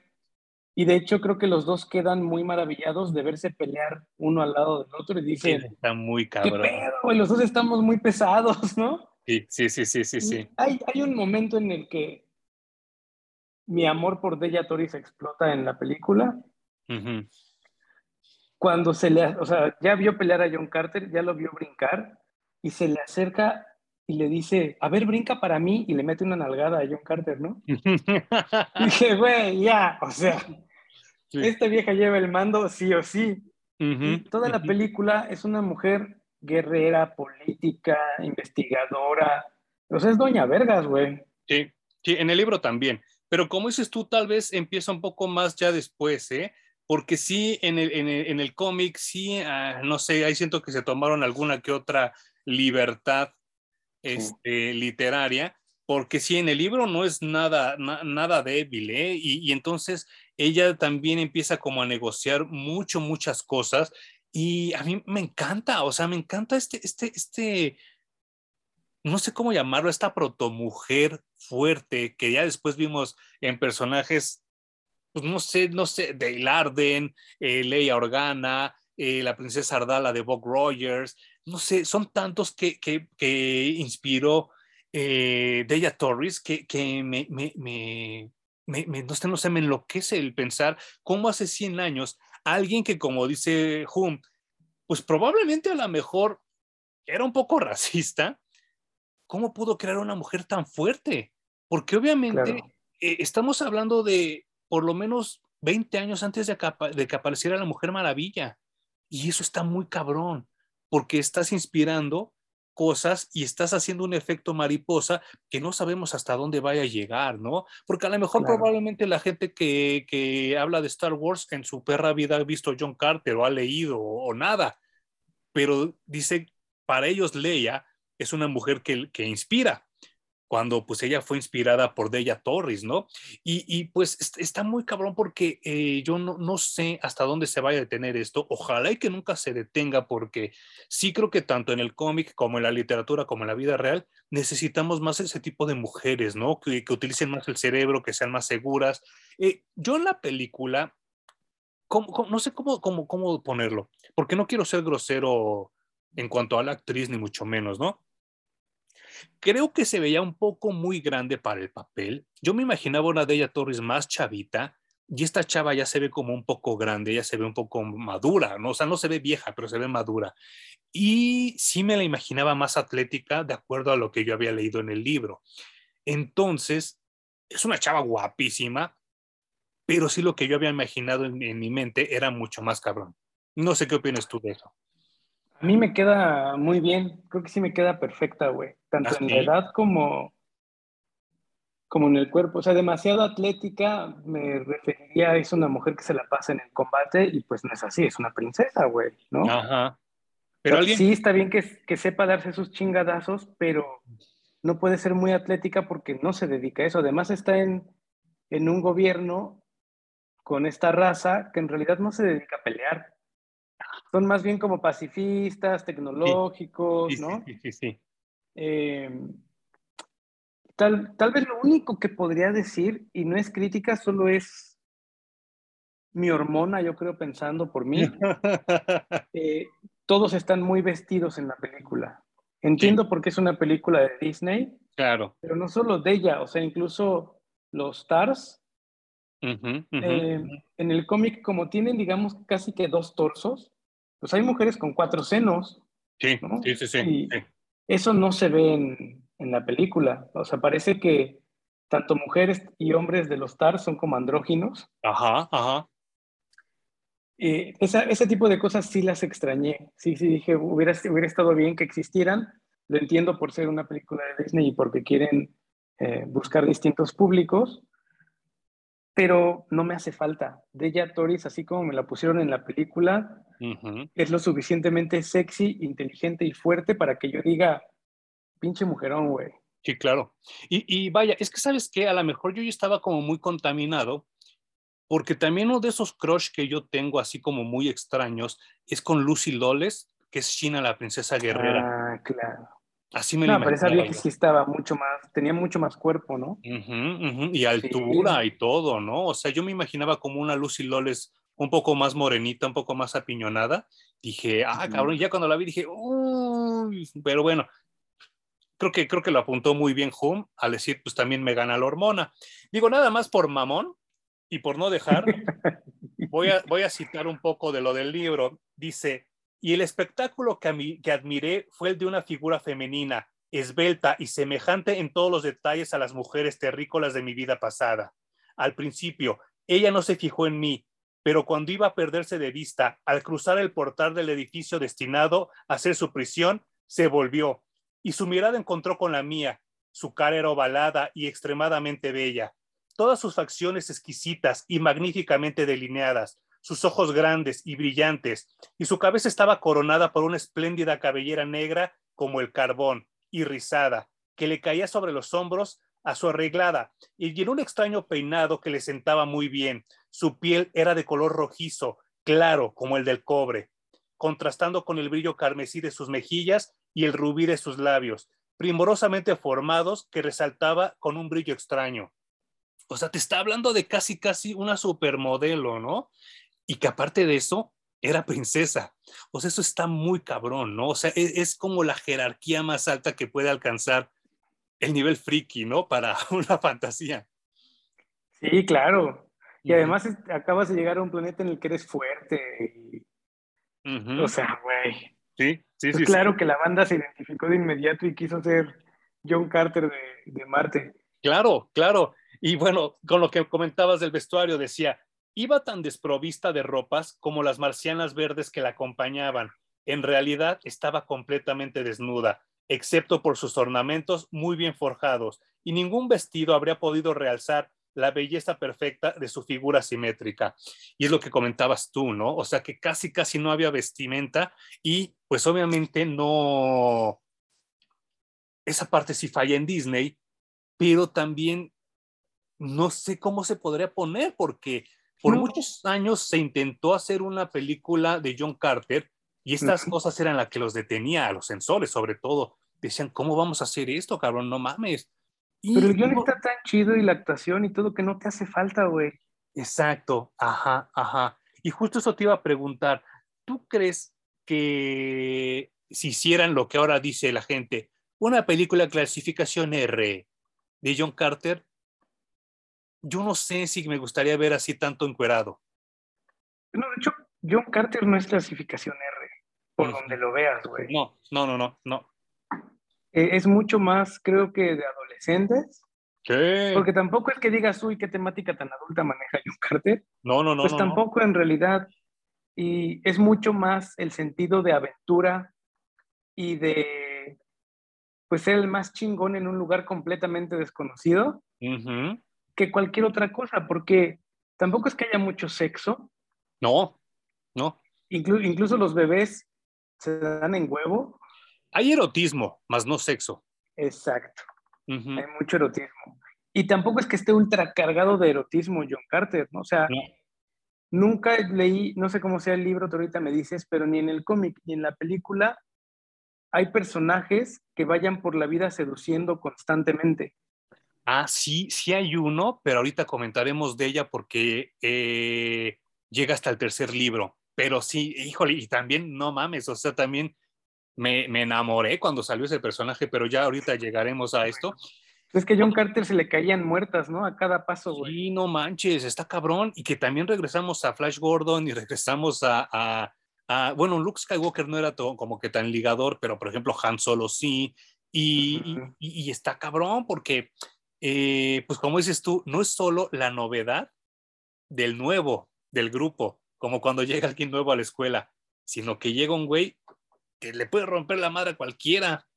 Y de hecho creo que los dos quedan muy maravillados de verse pelear uno al lado del otro y dicen, está muy cabrón. ¿Qué pedo, Los dos estamos muy pesados, ¿no? Sí, sí, sí, sí, sí. sí. Hay, hay un momento en el que mi amor por Deja Toris explota en la película. Cuando se le, o sea, ya vio pelear a John Carter, ya lo vio brincar y se le acerca y le dice, a ver, brinca para mí, y le mete una nalgada a John Carter, ¿no? *laughs* y dije, güey, ya, o sea, esta vieja lleva el mando sí o sí. toda la película es una mujer guerrera, política, investigadora. O sea, es doña Vergas, güey. Sí, sí, en el libro también. Pero como dices tú, tal vez empieza un poco más ya después, ¿eh? Porque sí, en el, en el, cómic, sí, ah, no sé, ahí siento que se tomaron alguna que otra libertad este, literaria, porque si en el libro no es nada, nada débil, ¿eh? Y, entonces ella también empieza como a negociar mucho, muchas cosas, y a mí me encanta, o sea, me encanta este, este, este, no sé cómo llamarlo, esta protomujer fuerte que ya después vimos en personajes, pues no sé, no sé, de Arden, eh, Leia Organa, eh, la princesa Ardala de Bob Rogers, no sé, son tantos que, que, que inspiró eh, Deja Torres que, que me, me, me, me, no, sé, no sé, me enloquece el pensar cómo hace 100 años alguien que, como dice Hum, pues probablemente a lo mejor era un poco racista, ¿cómo pudo crear una mujer tan fuerte? Porque obviamente eh, estamos hablando de por lo menos 20 años antes de de que apareciera la Mujer Maravilla. Y eso está muy cabrón porque estás inspirando cosas y estás haciendo un efecto mariposa que no sabemos hasta dónde vaya a llegar, ¿no? Porque a lo mejor probablemente la gente que, que, habla de Star Wars en su perra vida ha visto John Carter o ha leído o, nada, pero dice, para ellos Leia es una mujer que, que inspira, cuando pues ella fue inspirada por Deja Torres, ¿no? Y, pues está muy cabrón porque eh, yo no, no, sé hasta dónde se vaya a detener esto. Ojalá y que nunca se detenga porque sí creo que tanto en el cómic como en la literatura como en la vida real necesitamos más ese tipo de mujeres, ¿no? Que, que utilicen más el cerebro, que sean más seguras. Eh, yo en la película, no sé cómo, cómo, cómo ponerlo, porque no quiero ser grosero en cuanto a la actriz, ni mucho menos, ¿no? Creo que se veía un poco muy grande para el papel. Yo me imaginaba una de ella Torres más chavita y esta chava ya se ve como un poco grande, ya se ve un poco madura, ¿no? O sea, no se ve vieja, pero se ve madura. Y sí me la imaginaba más atlética de acuerdo a lo que yo había leído en el libro. Entonces, es una chava guapísima, pero sí lo que yo había imaginado en, en mi mente era mucho más cabrón. No sé qué opinas tú de eso. A mí me queda muy bien, creo que sí me queda perfecta, güey. Tanto en la edad como, como en el cuerpo. O sea, demasiado atlética, me referiría a es una mujer que se la pasa en el combate y pues no es así, es una princesa, güey, ¿no? Ajá. Pero Sí, está bien que, que sepa darse sus chingadazos, pero no puede ser muy atlética porque no se dedica a eso. Además está en, en un gobierno con esta raza que en realidad no se dedica a pelear. Son más bien como pacifistas, tecnológicos, ¿no? Sí, sí, sí. Em, tal, tal vez lo único que podría decir, y no es crítica, solo es mi hormona, yo creo, pensando por mí. *laughs* Eh, todos están muy vestidos en la película. Entiendo por qué es una película de Disney. Claro. Pero no solo de ella, o sea, incluso los stars. Eh, en el cómic, como tienen, digamos, casi que dos torsos, pues hay mujeres con cuatro senos. Sí, sí, sí, sí, Eso no se ve en, en, la película. O sea, parece que tanto mujeres y hombres de los stars son como andróginos. Ajá, ajá. Eh, ese tipo de cosas sí las extrañé. Sí, sí, dije, hubiera, hubiera estado bien que existieran. Lo entiendo por ser una película de Disney y porque quieren eh, buscar distintos públicos, pero no me hace falta. Deja Toris, así como me la pusieron en la película, es lo suficientemente sexy, inteligente y fuerte para que yo diga, pinche mujerón, güey. Sí, claro. Y, y, vaya, es que sabes que a lo mejor yo ya estaba como muy contaminado porque también uno de esos crush que yo tengo así como muy extraños es con Lucy Loles, que es China la princesa guerrera. Ah, claro. Así me no, lo pero esa vieja sí estaba mucho más, tenía mucho más cuerpo, ¿no? Y altura y todo, ¿no? O sea, yo me imaginaba como una Lucy Loles un poco más morenita, un poco más apiñonada. Dije, ah, cabrón, ya cuando la vi dije, uy, pero bueno, creo que, creo que lo apuntó muy bien Hum al decir, pues también me gana la hormona. Digo, nada más por mamón, y por no dejar, voy a, voy a citar un poco de lo del libro. Dice, y el espectáculo que, admiré fue el de una figura femenina, esbelta y semejante en todos los detalles a las mujeres terrícolas de mi vida pasada. Al principio, ella no se fijó en mí, pero cuando iba a perderse de vista, al cruzar el portal del edificio destinado a ser su prisión, se volvió, y su mirada encontró con la mía. Su cara era ovalada y extremadamente bella todas sus facciones exquisitas y magníficamente delineadas, sus ojos grandes y brillantes, y su cabeza estaba coronada por una espléndida cabellera negra como el carbón y rizada, que le caía sobre los hombros a su arreglada, y en un extraño peinado que le sentaba muy bien. Su piel era de color rojizo, claro como el del cobre, contrastando con el brillo carmesí de sus mejillas y el rubí de sus labios, primorosamente formados que resaltaba con un brillo extraño. O sea, te está hablando de casi, casi una supermodelo, ¿no? Y que aparte de eso, era princesa. O sea, eso está muy cabrón, ¿no? O sea, e, es, como la jerarquía más alta que puede alcanzar el nivel friki, ¿no? Para *laughs* una fantasía. Sí, claro. Y además acabas de llegar a un planeta en el que eres fuerte. O sea, güey. Sí, sí, sí. Claro que la banda se identificó de inmediato y quiso ser John Carter de, de Marte. Claro, claro. Y bueno, con lo que comentabas del vestuario, decía, iba tan desprovista de ropas como las marcianas verdes que la acompañaban. En realidad estaba completamente desnuda, excepto por sus ornamentos muy bien forjados, y ningún vestido habría podido realzar la belleza perfecta de su figura simétrica. Y es lo que comentabas tú, ¿no? O sea que casi, casi no había vestimenta y pues obviamente no... Esa parte sí falla en Disney, pero también no sé cómo se podría poner, porque por muchos años se intentó hacer una película de John Carter y estas cosas eran las que los detenía, a los sensores sobre todo. Decían, ¿cómo vamos a hacer esto, cabrón? No mames. Pero el guion está tan chido y la actuación y todo que no te hace falta, güey. Exacto, ajá, ajá. Y justo eso te iba a preguntar, ¿tú crees que si hicieran lo que ahora dice la gente, una película clasificación R de John Carter, yo no sé si me gustaría ver así tanto encuerado. No, de hecho, John Carter no es clasificación R, por donde lo veas, güey. No, no, no, no, no. Eh, es mucho más, creo que de adolescentes. ¿Qué? Porque tampoco es que digas, uy, qué temática tan adulta maneja John Carter. No, no, no. Pues tampoco en realidad. Y es mucho más el sentido de aventura y de, pues, ser el más chingón en un lugar completamente desconocido que cualquier otra cosa, porque tampoco es que haya mucho sexo. No, no. incluso los bebés se dan en huevo. Hay erotismo, más no sexo. Exacto. Hay mucho erotismo. Y tampoco es que esté ultra cargado de erotismo John Carter, ¿no? O sea, nunca leí, no sé cómo sea el libro, tú ahorita me dices, pero ni en el cómic ni en la película hay personajes que vayan por la vida seduciendo constantemente. Ah, sí, sí hay uno, pero ahorita comentaremos de ella porque eh, llega hasta el tercer libro. Pero sí, híjole, y también, no mames, o sea, también me, me enamoré cuando salió ese personaje, pero ya ahorita llegaremos a esto. Es que John Carter se le caían muertas, ¿no? A cada paso, güey. Sí, no manches, está cabrón. Y que también regresamos a Flash Gordon y regresamos a, bueno, Luke Skywalker no era todo, como que tan ligador, pero por ejemplo Han Solo sí. Y, y, está cabrón porque, eh, pues como dices tú, no es solo la novedad del nuevo, del grupo, como cuando llega alguien nuevo a la escuela, sino que llega un güey que le puede romper la madre a cualquiera.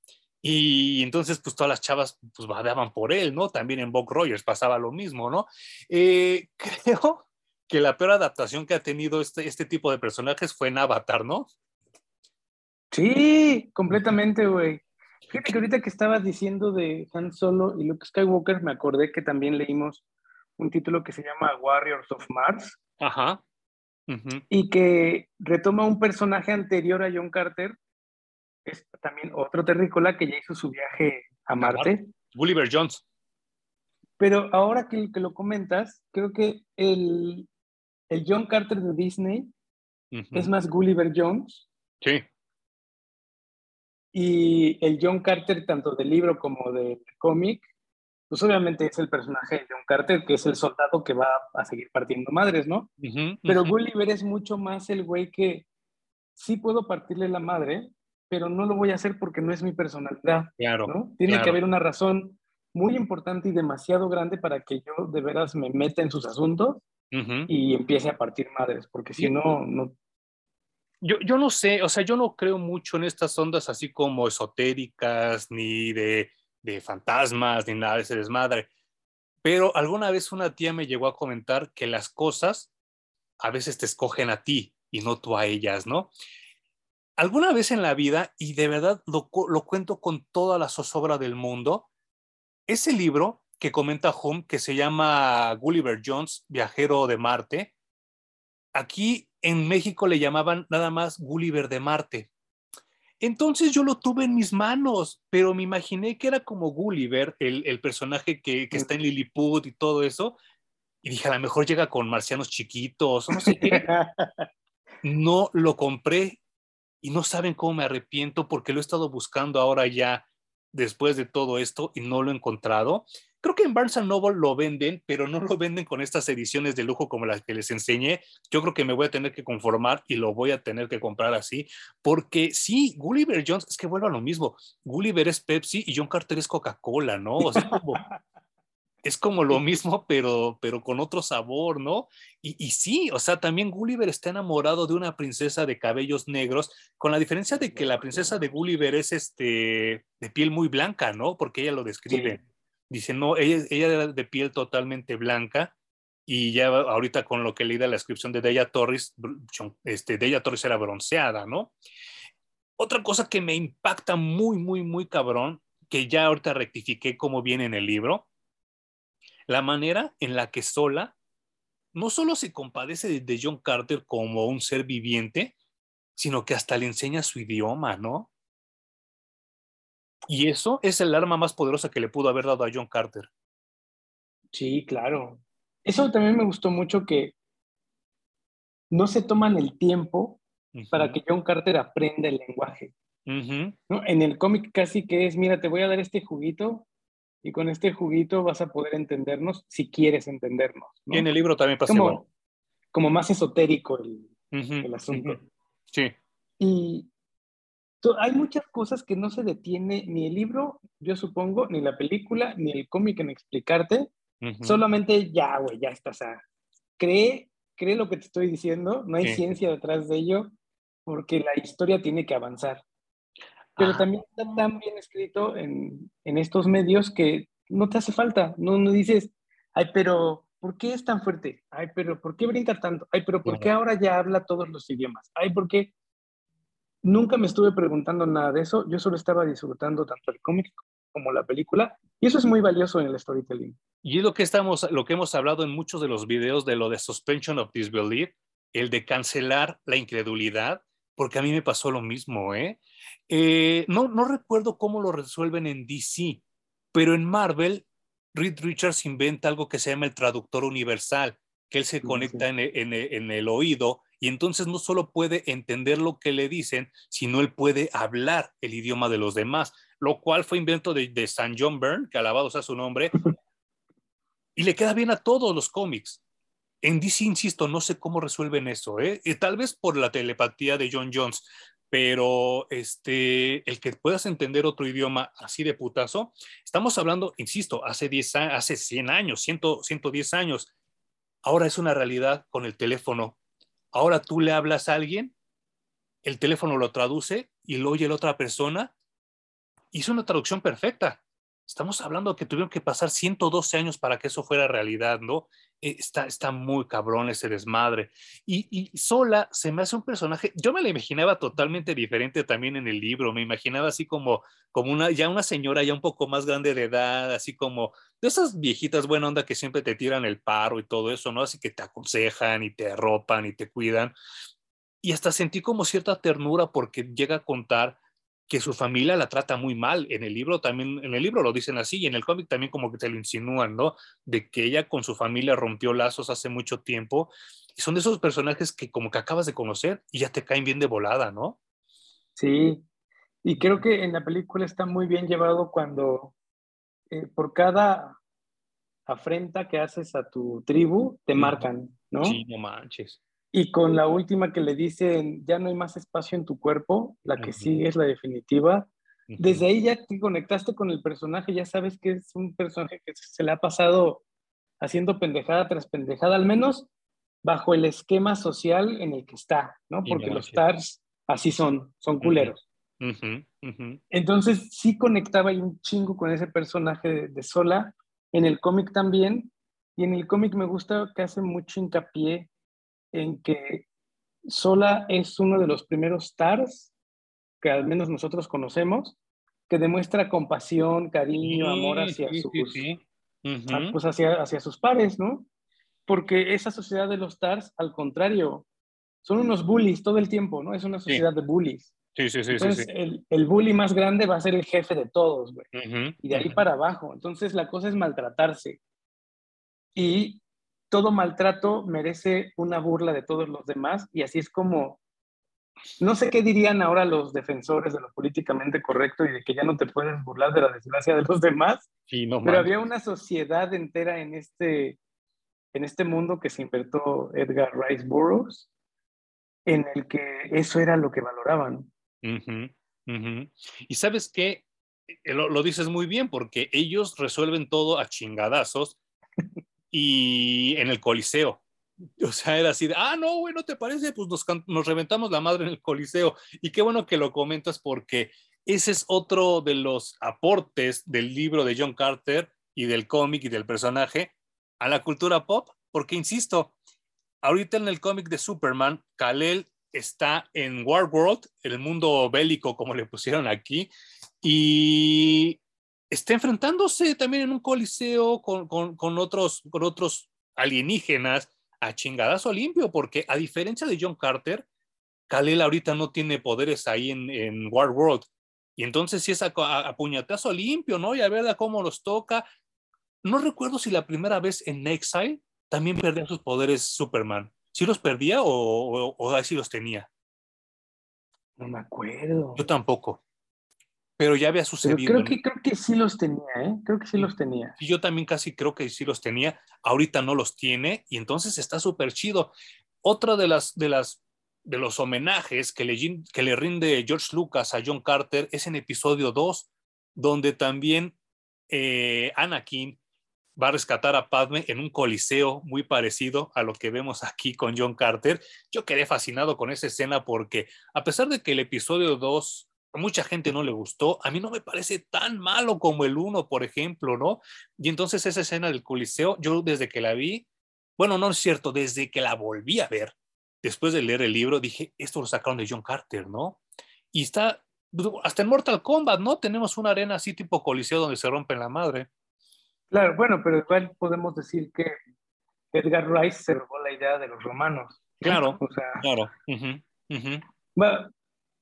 Y entonces, pues todas las chavas pues badeaban por él, ¿no? También en Buck Rogers pasaba lo mismo, ¿no? Eh, *laughs* creo que la peor adaptación que ha tenido este, este tipo de personajes fue en Avatar, ¿no? Sí, completamente, güey. Fíjate que ahorita que estabas diciendo de Han Solo y Luke Skywalker, me acordé que también leímos un título que se llama Warriors of Mars. Ajá. Y que retoma un personaje anterior a John Carter, es también otro terrícola que ya hizo su viaje a Marte. Gulliver Jones. Pero ahora que, que, lo comentas, creo que el, el John Carter de Disney es más Gulliver Jones. Sí. Y el John Carter, tanto del libro como del cómic, pues obviamente es el personaje de John Carter, que es el soldado que va a seguir partiendo madres, ¿no? Pero Gulliver es mucho más el güey que sí puedo partirle la madre, pero no lo voy a hacer porque no es mi personalidad. Claro. ¿no? Tiene que haber una razón muy importante y demasiado grande para que yo de veras me meta en sus asuntos y empiece a partir madres, porque si no, no. Yo, yo no sé, o sea, yo no creo mucho en estas ondas así como esotéricas, ni de, de fantasmas, ni nada de ese desmadre. Pero alguna vez una tía me llegó a comentar que las cosas a veces te escogen a ti y no tú a ellas, ¿no? alguna vez en la vida, y de verdad lo, cuento con toda la zozobra del mundo, ese libro que comenta Home, que se llama Gulliver Jones, Viajero de Marte, aquí en México le llamaban nada más Gulliver de Marte. Entonces yo lo tuve en mis manos, pero me imaginé que era como Gulliver, el, personaje que, que, está en Lilliput y todo eso, y dije, a lo mejor llega con marcianos chiquitos, no sé qué. No lo compré y no saben cómo me arrepiento porque lo he estado buscando ahora ya después de todo esto y no lo he encontrado. Creo que en Barnes Noble lo venden, pero no lo venden con estas ediciones de lujo como las que les enseñé. Yo creo que me voy a tener que conformar y lo voy a tener que comprar así, porque sí, Gulliver Jones, es que vuelva a lo mismo. Gulliver es Pepsi y John Carter es Coca-Cola, ¿no? O sea, como, *laughs* es como lo mismo, pero, pero con otro sabor, ¿no? Y, y, sí, o sea, también Gulliver está enamorado de una princesa de cabellos negros, con la diferencia de que la princesa de Gulliver es este, de piel muy blanca, ¿no? Porque ella lo describe. Dice, no, ella, ella era de piel totalmente blanca. Y ya ahorita con lo que leí de la descripción de Deya Torres, este, Torres era bronceada, ¿no? Otra cosa que me impacta muy, muy, muy cabrón, que ya ahorita rectifiqué como viene en el libro, la manera en la que Sola no solo se compadece de John Carter como un ser viviente, sino que hasta le enseña su idioma, ¿no? Y eso es el arma más poderosa que le pudo haber dado a John Carter. Sí, claro. Eso también me gustó mucho que no se toman el tiempo para que John Carter aprenda el lenguaje. En el cómic casi que es, mira, te voy a dar este juguito y con este juguito vas a poder entendernos si quieres entendernos. Y en el libro también pasa como, Como más esotérico el, el asunto. Sí. Y hay muchas cosas que no se detiene ni el libro, yo supongo, ni la película, ni el cómic en explicarte. Solamente ya, güey, ya está. O sea, cree, cree lo que te estoy diciendo, no hay ciencia detrás de ello, porque la historia tiene que avanzar pero también está tan bien escrito en, en, estos medios que no te hace falta, no, no dices, ay, pero ¿por qué es tan fuerte? Ay, pero ¿por qué brinca tanto? Ay, pero ¿por qué ahora ya habla todos los idiomas? Ay, ¿por qué? Nunca me estuve preguntando nada de eso, yo solo estaba disfrutando tanto el cómic como la película, y eso es muy valioso en el storytelling. Y es lo que, estamos, lo que hemos hablado en muchos de los videos de lo de suspension of disbelief, el de cancelar la incredulidad, porque a mí me pasó lo mismo, ¿eh? eh no, no recuerdo cómo lo resuelven en DC, pero en Marvel, Reed Richards inventa algo que se llama el traductor universal, que él se conecta En, en, el oído y entonces no solo puede entender lo que le dicen, sino él puede hablar el idioma de los demás, lo cual fue invento de, de San John Byrne, que alabado sea su nombre, *laughs* y le queda bien a todos los cómics. En DC, insisto, no sé cómo resuelven eso, ¿eh? Y tal vez por la telepatía de John Jones, pero este, el que puedas entender otro idioma así de putazo, estamos hablando, insisto, hace, 10, hace 100 años, 100, 110 años, ahora es una realidad con el teléfono. Ahora tú le hablas a alguien, el teléfono lo traduce y lo oye la otra persona, hizo una traducción perfecta. Estamos hablando que tuvieron que pasar 112 años para que eso fuera realidad, ¿no? Eh, está, está muy cabrón ese desmadre. Y, y, Sola se me hace un personaje, yo me la imaginaba totalmente diferente también en el libro, me imaginaba así como, como una, ya una señora ya un poco más grande de edad, así como de esas viejitas buena onda que siempre te tiran el paro y todo eso, ¿no? Así que te aconsejan y te arropan y te cuidan. Y hasta sentí como cierta ternura porque llega a contar que su familia la trata muy mal. En el libro también, en el libro lo dicen así, y en el cómic también como que te lo insinúan, ¿no? De que ella con su familia rompió lazos hace mucho tiempo. Y son de esos personajes que como que acabas de conocer y ya te caen bien de volada, ¿no? Sí, y creo que en la película está muy bien llevado cuando eh, por cada afrenta que haces a tu tribu, te marcan, ¿no? Sí, no manches. Y con la última que le dicen, ya no hay más espacio en tu cuerpo, la que sigue es la definitiva. Desde ahí ya te conectaste con el personaje, ya sabes que es un personaje que se le ha pasado haciendo pendejada tras pendejada, al menos bajo el esquema social en el que está, ¿no? Porque los stars así son, son culeros. Entonces sí conectaba y un chingo con ese personaje de, de Sola, en el cómic también, y en el cómic me gusta que hace mucho hincapié en que Sola es uno de los primeros stars que al menos nosotros conocemos, que demuestra compasión, cariño, amor hacia sus, pues hacia, hacia sus pares, ¿no? Porque esa sociedad de los stars, al contrario, son unos bullies todo el tiempo, ¿no? Es una sociedad de bullies. Sí, sí, sí. Entonces, El, el, bully más grande va a ser el jefe de todos, güey. y de ahí para abajo. Entonces, la cosa es maltratarse. Y todo maltrato merece una burla de todos los demás y así es como, no sé qué dirían ahora los defensores de lo políticamente correcto y de que ya no te puedes burlar de la desgracia de los demás, pero había una sociedad entera en este, en este mundo que se inventó Edgar Rice Burroughs, en el que eso era lo que valoraban. Y sabes qué, eh, lo, lo dices muy bien, porque ellos resuelven todo a chingadazos *laughs* y en el Coliseo. O sea, era así de, ah, no, güey, ¿no te parece? Pues nos, nos reventamos la madre en el Coliseo. Y qué bueno que lo comentas porque ese es otro de los aportes del libro de John Carter y del cómic y del personaje a la cultura pop, porque insisto, ahorita en el cómic de Superman, Kal-El está en War World, el mundo bélico como le pusieron aquí, y está enfrentándose también en un coliseo con, con, otros, con otros alienígenas a chingadazo limpio, porque a diferencia de John Carter, Kalel ahorita no tiene poderes ahí en, en War World. Y entonces si es a, puñetazo limpio, ¿no? Y a ver cómo los toca. No recuerdo si la primera vez en Exile también perdía sus poderes Superman. ¿Sí los perdía o, o, o sí los tenía? No me acuerdo. Yo tampoco pero ya había sucedido. creo que, creo que sí los tenía, ¿eh? Creo que sí los tenía. Y yo también casi creo que sí los tenía. Ahorita no los tiene y entonces está súper chido. Otra de las, de las de los homenajes que le, que le rinde George Lucas a John Carter es en episodio 2, donde también eh, Anakin va a rescatar a Padme en un coliseo muy parecido a lo que vemos aquí con John Carter. Yo quedé fascinado con esa escena porque a pesar de que el episodio 2 a mucha gente no le gustó, a mí no me parece tan malo como el uno, por ejemplo, ¿no? Y entonces esa escena del Coliseo, yo desde que la vi, bueno, no es cierto, desde que la volví a ver, después de leer el libro, dije, esto lo sacaron de John Carter, ¿no? Y está, hasta en Mortal Kombat, ¿no? Tenemos una arena así tipo Coliseo donde se rompen la madre. Claro, bueno, pero igual podemos decir que Edgar Rice se robó la idea de los romanos. Claro, claro. E,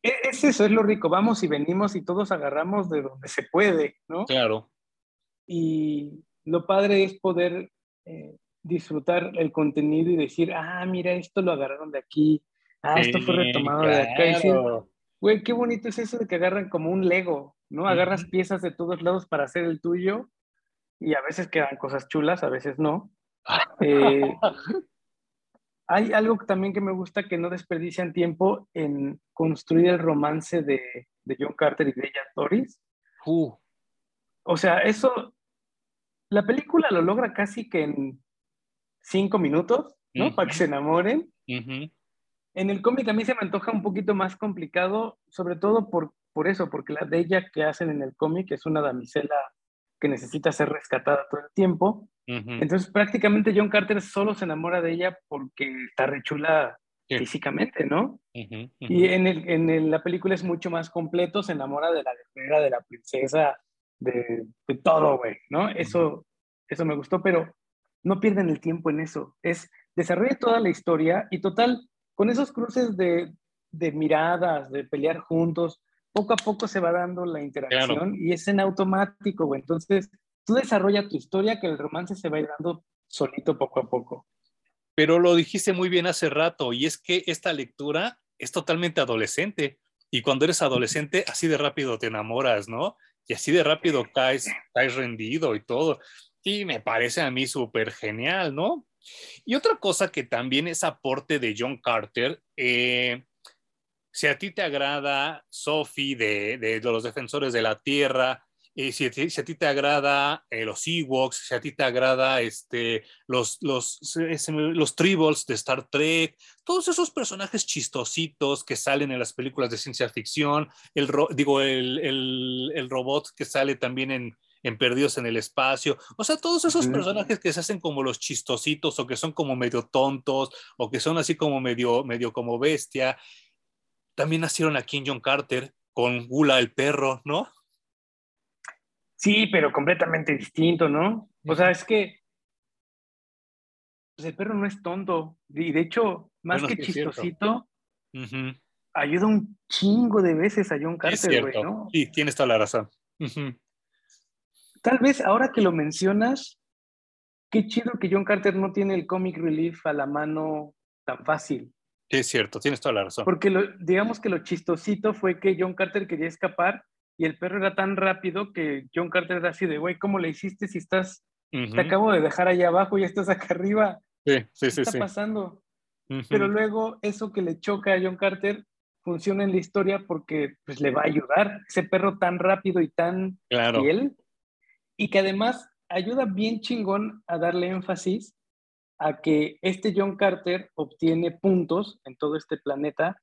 es eso, es lo rico. Vamos y venimos y todos agarramos de donde se puede, ¿no? Claro. Y lo padre es poder eh, disfrutar el contenido y decir, ah, mira, esto lo agarraron de aquí, ah, esto fue retomado de acá. güey, qué bonito es eso de que agarran como un Lego, ¿no? Agarras piezas de todos lados para hacer el tuyo y a veces quedan cosas chulas, a veces no. *laughs* Eh, hay algo también que me gusta que no desperdician tiempo en construir el romance de, de John Carter y de ella Doris. Uh. O sea, eso, la película lo logra casi que en cinco minutos, ¿no? Para que se enamoren. En el cómic a mí se me antoja un poquito más complicado, sobre todo por, por eso, porque la de ella que hacen en el cómic es una damisela que necesita ser rescatada todo el tiempo. Entonces prácticamente John Carter solo se enamora de ella porque está rechula físicamente, ¿no? Y en, el, en la película es mucho más completo, se enamora de la guerrera, de la princesa, de, de todo, güey, ¿no? Eso, eso me gustó, pero no pierden el tiempo en eso. Es desarrollar toda la historia y total, con esos cruces de, de miradas, de pelear juntos, poco a poco se va dando la interacción y es en automático, güey. Entonces, tú desarrolla tu historia que el romance se va a ir dando solito poco a poco. Pero lo dijiste muy bien hace rato y es que esta lectura es totalmente adolescente y cuando eres adolescente así de rápido te enamoras, ¿no? Y así de rápido caes, caes rendido y todo. Y me parece a mí súper genial, ¿no? Y otra cosa que también es aporte de John Carter, eh, si a ti te agrada Sophie de, de, los Defensores de la Tierra, eh, si, a ti, si, a ti, te agrada eh, los Ewoks, si a ti te agrada este, los, los, los Tribbles de Star Trek, todos esos personajes chistositos que salen en las películas de ciencia ficción, el, digo, el, el, el robot que sale también en, en Perdidos en el Espacio. O sea, todos esos personajes que se hacen como los chistositos o que son como medio tontos o que son así como medio, medio como bestia, también nacieron aquí en John Carter con Gula el perro, ¿no? Sí, pero completamente distinto, ¿no? O sea, es que pues, el perro no es tonto. Y de hecho, más que chistosito, ayuda un chingo de veces a John Carter, güey, ¿no? Sí, tienes toda la razón. Tal vez ahora que lo mencionas, qué chido que John Carter no tiene el comic relief a la mano tan fácil. Sí, es cierto, tienes toda la razón. Porque digamos que lo chistosito fue que John Carter quería escapar y el perro era tan rápido que John Carter era así de, güey, ¿cómo le hiciste si estás, te acabo de dejar allá abajo y estás acá arriba? Sí, sí, sí. ¿Qué está pasando? Pero luego eso que le choca a John Carter funciona en la historia porque pues, le va a ayudar. Ese perro tan rápido y tan claro. fiel y que además ayuda bien chingón a darle énfasis a que este John Carter obtiene puntos en todo este planeta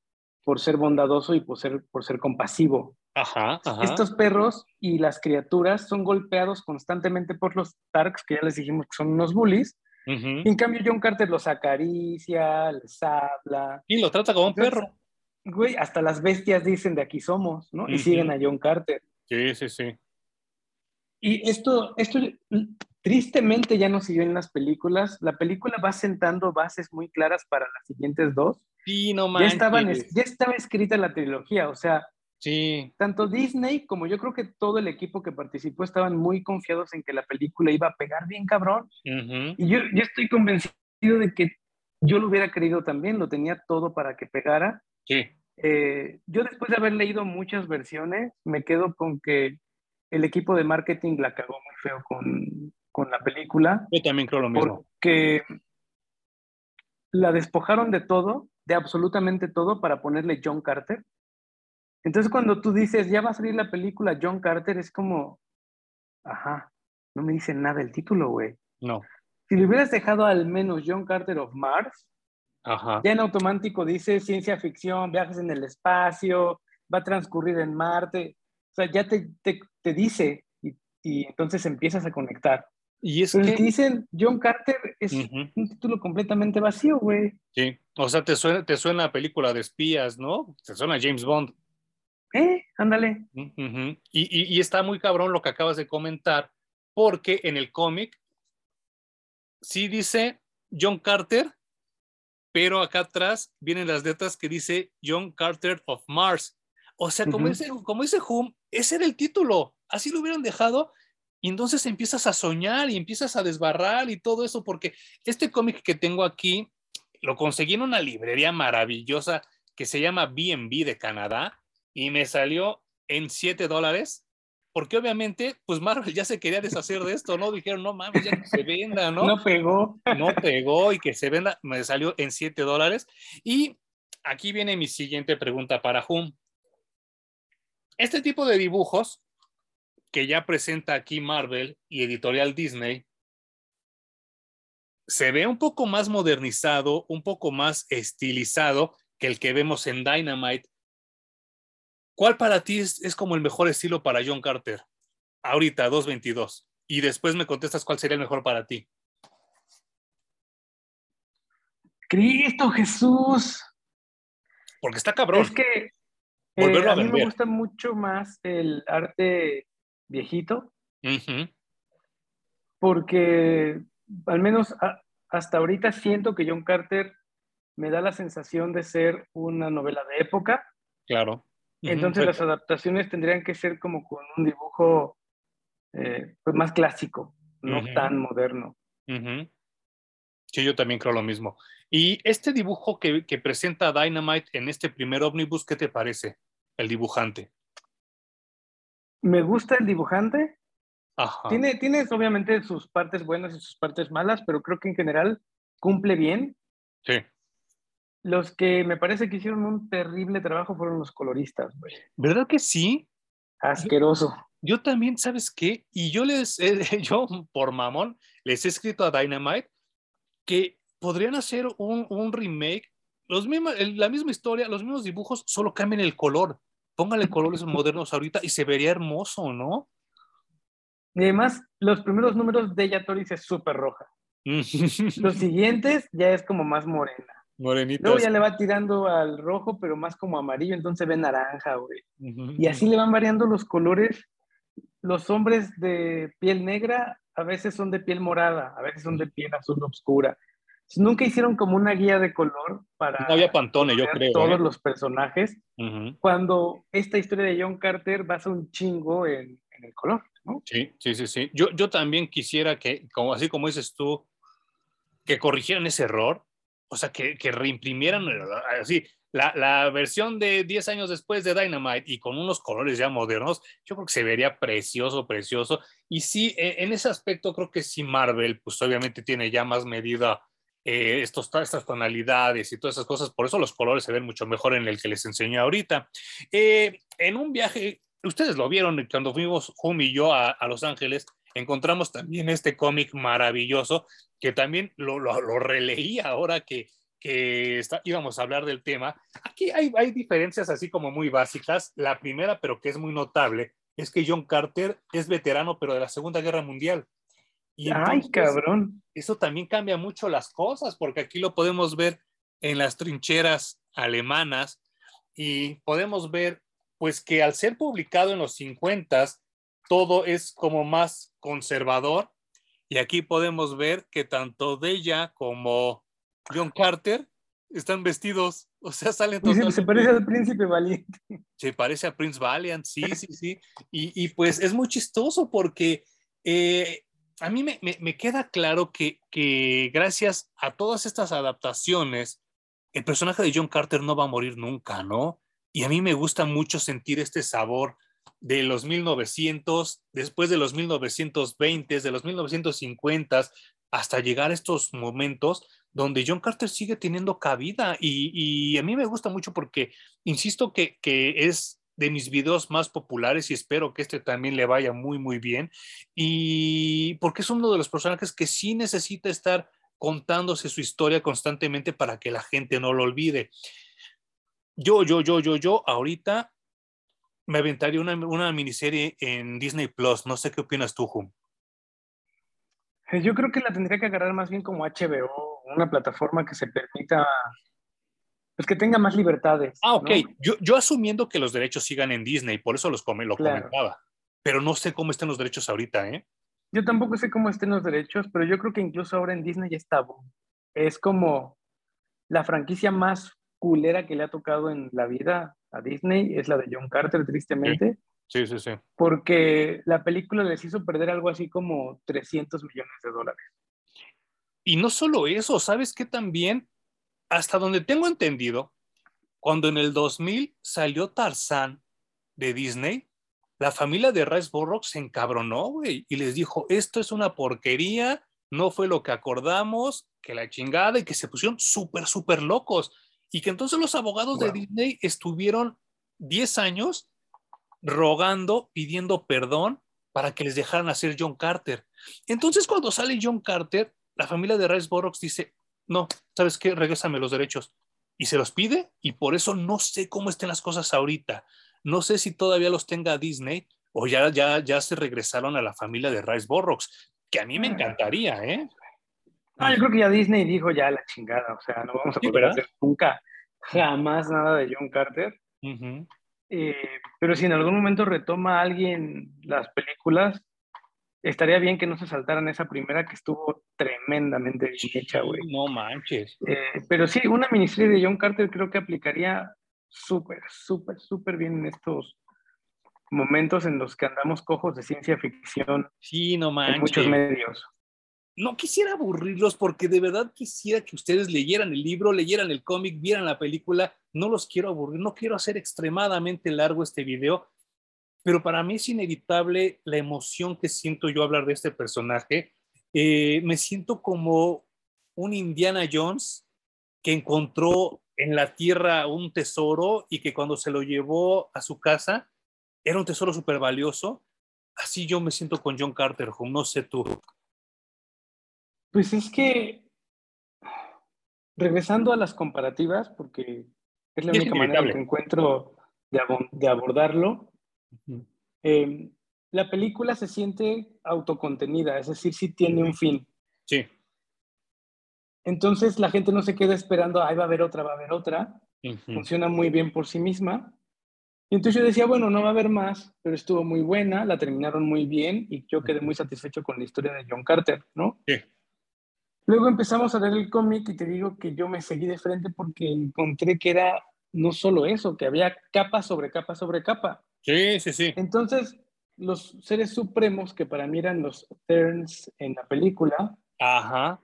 por ser bondadoso y por ser, por ser compasivo. Ajá, Estos perros y las criaturas son golpeados constantemente por los Tarks, que ya les dijimos que son unos bullies. en cambio, John Carter los acaricia, les habla. Y lo trata como un perro. Güey, hasta las bestias dicen de aquí somos, ¿no? Y siguen a John Carter. Sí, sí, sí. Y esto, esto tristemente ya no siguió en las películas. La película va sentando bases muy claras para las siguientes dos. Sí, no Ya, estaban, ya estaba escrita la trilogía, o sea, sí. tanto Disney como yo creo que todo el equipo que participó estaban muy confiados en que la película iba a pegar bien cabrón. Y yo, yo estoy convencido de que yo lo hubiera querido también, lo tenía todo para que pegara. Sí. Eh, yo después de haber leído muchas versiones, me quedo con que el equipo de marketing la cagó muy feo con, con la película. Yo también creo lo mismo. Porque la despojaron de todo, de absolutamente todo, para ponerle John Carter. Entonces cuando tú dices, ya va a salir la película John Carter, es como, ajá, no me dicen nada el título, güey. No. Si le hubieras dejado al menos John Carter of Mars, Ajá. ya en automático dice ciencia ficción, viajes en el espacio, va a transcurrir en Marte. O sea, ya te, te, te dice y, y, entonces empiezas a conectar. Y es que... que dicen John Carter es uh -huh. un título completamente vacío, güey. Sí, o sea, te suena, te suena a película de espías, ¿no? Te suena a James Bond. Eh, ándale. Uh -huh. y, y, y está muy cabrón lo que acabas de comentar, porque en el cómic sí dice John Carter, pero acá atrás vienen las letras que dice John Carter of Mars. O sea, como, dice, como dice Hume, ese era el título, así lo hubieran dejado. Y entonces empiezas a soñar y empiezas a desbarrar y todo eso, porque este cómic que tengo aquí lo conseguí en una librería maravillosa que se llama BB de Canadá y me salió en 7 dólares porque obviamente, pues Marvel ya se quería deshacer de esto, ¿no? Dijeron, no mames, ya que se venda, ¿no? *laughs* No pegó. *laughs* No pegó y que se venda, me salió en 7 dólares. Y aquí viene mi siguiente pregunta para Hum. Este tipo de dibujos que ya presenta aquí Marvel y Editorial Disney, se ve un poco más modernizado, un poco más estilizado que el que vemos en Dynamite ¿Cuál para ti es, como el mejor estilo para John Carter? Ahorita, 222. Y después me contestas cuál sería el mejor para ti. Cristo Jesús. Porque está cabrón. Es que eh, a, mí me gusta mucho más el arte viejito. Porque al menos hasta ahorita siento que John Carter me da la sensación de ser una novela de época. Claro. Entonces las adaptaciones tendrían que ser como con un dibujo eh, pues más clásico, no tan moderno. Sí, yo también creo lo mismo. Y este dibujo que, que, presenta Dynamite en este primer ómnibus, ¿qué te parece? El dibujante. Me gusta el dibujante. Tiene, tiene obviamente sus partes buenas y sus partes malas, pero creo que en general cumple bien. Sí. Los que me parece que hicieron un terrible trabajo fueron los coloristas, güey. ¿Verdad que sí? Asqueroso. Yo, también, ¿sabes qué? Y yo les, *laughs* yo por mamón, les he escrito a Dynamite que podrían hacer un, un remake, los mismos, la misma historia, los mismos dibujos, solo cambien el color. Póngale colores modernos ahorita y se vería hermoso, ¿no? Y además, los primeros números de Yatoris es súper roja. *laughs* los siguientes ya es como más morena. Luego ya le va tirando al rojo, pero más como amarillo, entonces ve naranja, güey. Y así le van variando los colores. Los hombres de piel negra a veces son de piel morada, a veces son de piel azul oscura. Nunca hicieron como una guía de color para. No había pantone, yo creo. Todos ¿eh? los personajes. Cuando esta historia de John Carter va a un chingo en, el color, ¿no? Sí, sí, sí, sí. Yo, yo también quisiera que, como, así como dices tú, que corrigieran ese error o sea, que, que reimprimieran así la, la, versión de 10 años después de Dynamite y con unos colores ya modernos, yo creo que se vería precioso, precioso. Y sí, e, en ese aspecto creo que sí Marvel, pues obviamente tiene ya más medida eh, estos, estas tonalidades y todas esas cosas, por eso los colores se ven mucho mejor en el que les enseño ahorita. Eh, en un viaje, ustedes lo vieron cuando fuimos Hum y yo a, Los Ángeles, encontramos también este cómic maravilloso que también lo, lo, ahora que, que está, íbamos a hablar del tema. Aquí hay, hay diferencias así como muy básicas. La primera, pero que es muy notable, es que John Carter es veterano, pero de la Segunda Guerra Mundial. Y Ay, cabrón. Eso también cambia mucho las cosas, porque aquí lo podemos ver en las trincheras alemanas y podemos ver, pues, que al ser publicado en los 50 todo es como más conservador. Y aquí podemos ver que tanto de ella como John Carter están vestidos, *laughs* o sea, salen todos. Se parece al príncipe valiente. Se parece a Prince Valiant, sí, sí, sí. Y, y pues es muy chistoso porque eh, a mí me, me, queda claro que, que, gracias a todas estas adaptaciones, el personaje de John Carter no va a morir nunca, ¿no? Y a mí me gusta mucho sentir este sabor de los 1900, después de los 1920, de los 1950, hasta llegar a estos momentos donde John Carter sigue teniendo cabida y, a mí me gusta mucho porque, insisto que, es de mis videos más populares y espero que este también le vaya muy, muy bien. Y porque es uno de los personajes que sí necesita estar contándose su historia constantemente para que la gente no lo olvide. Yo, yo, yo, yo, yo, ahorita me aventaría una, una, miniserie en Disney Plus. No sé qué opinas tú, Hum. Eh, yo creo que la tendría que agarrar más bien como HBO, una plataforma que se permita, pues que tenga más libertades. Ah, ok. Yo, yo asumiendo que los derechos sigan en Disney, por eso los come, lo comentaba. Pero no sé cómo están los derechos ahorita, ¿eh? Yo tampoco sé cómo estén los derechos, pero yo creo que incluso ahora en Disney ya está. Es como la franquicia más culera que le ha tocado en la vida a Disney es la de John Carter, tristemente. Sí, sí, sí. Porque la película les hizo perder algo así como 300 millones de dólares. Y no solo eso, ¿sabes qué también? Hasta donde tengo entendido, cuando en el 2000 salió Tarzán de Disney, la familia de Rice Borrock se encabronó, güey, y les dijo, esto es una porquería, no fue lo que acordamos, que la chingada, y que se pusieron súper, súper locos. Y que entonces los abogados de Disney estuvieron 10 años rogando, pidiendo perdón para que les dejaran hacer John Carter. Entonces, cuando sale John Carter, la familia de Rice Borrox dice, no, ¿sabes qué? Regrésame los derechos. Y se los pide y por eso no sé cómo estén las cosas ahorita. No sé si todavía los tenga Disney o ya, ya, ya se regresaron a la familia de Rice Borrox, que a mí me ah. encantaría, ¿eh? No, yo creo que ya Disney dijo ya la chingada, o sea, no vamos a poder hacer nunca, jamás nada de John Carter. Eh, pero si en algún momento retoma alguien las películas, estaría bien que no se saltaran esa primera que estuvo tremendamente bien hecha, güey. No manches. Eh, pero sí, una miniserie de John Carter creo que aplicaría súper, súper, súper bien en estos momentos en los que andamos cojos de ciencia ficción. Sí, no manches. En muchos medios no quisiera aburrirlos porque de verdad quisiera que ustedes leyeran el libro, leyeran el cómic, vieran la película. No los quiero aburrir, no quiero hacer extremadamente largo este video, pero para mí es inevitable la emoción que siento yo hablar de este personaje. Eh, me siento como un Indiana Jones que encontró en la tierra un tesoro y que cuando se lo llevó a su casa era un tesoro súper valioso. Así yo me siento con John Carter, no sé tú. Pues es que, regresando a las comparativas, porque es la única manera que encuentro de, abordarlo, em, la película se siente autocontenida, es decir, sí tiene un fin. Sí. Entonces la gente no se queda esperando, ahí va a haber otra, va a haber otra. Funciona muy bien por sí misma. Y entonces yo decía, bueno, no va a haber más, pero estuvo muy buena, la terminaron muy bien y yo quedé muy satisfecho con la historia de John Carter, ¿no? Sí. Luego empezamos a leer el cómic y te digo que yo me seguí de frente porque encontré que era no solo eso, que había capa sobre capa sobre capa. Sí, sí, sí. Entonces, los seres supremos, que para mí eran los Terns en la película, Ajá.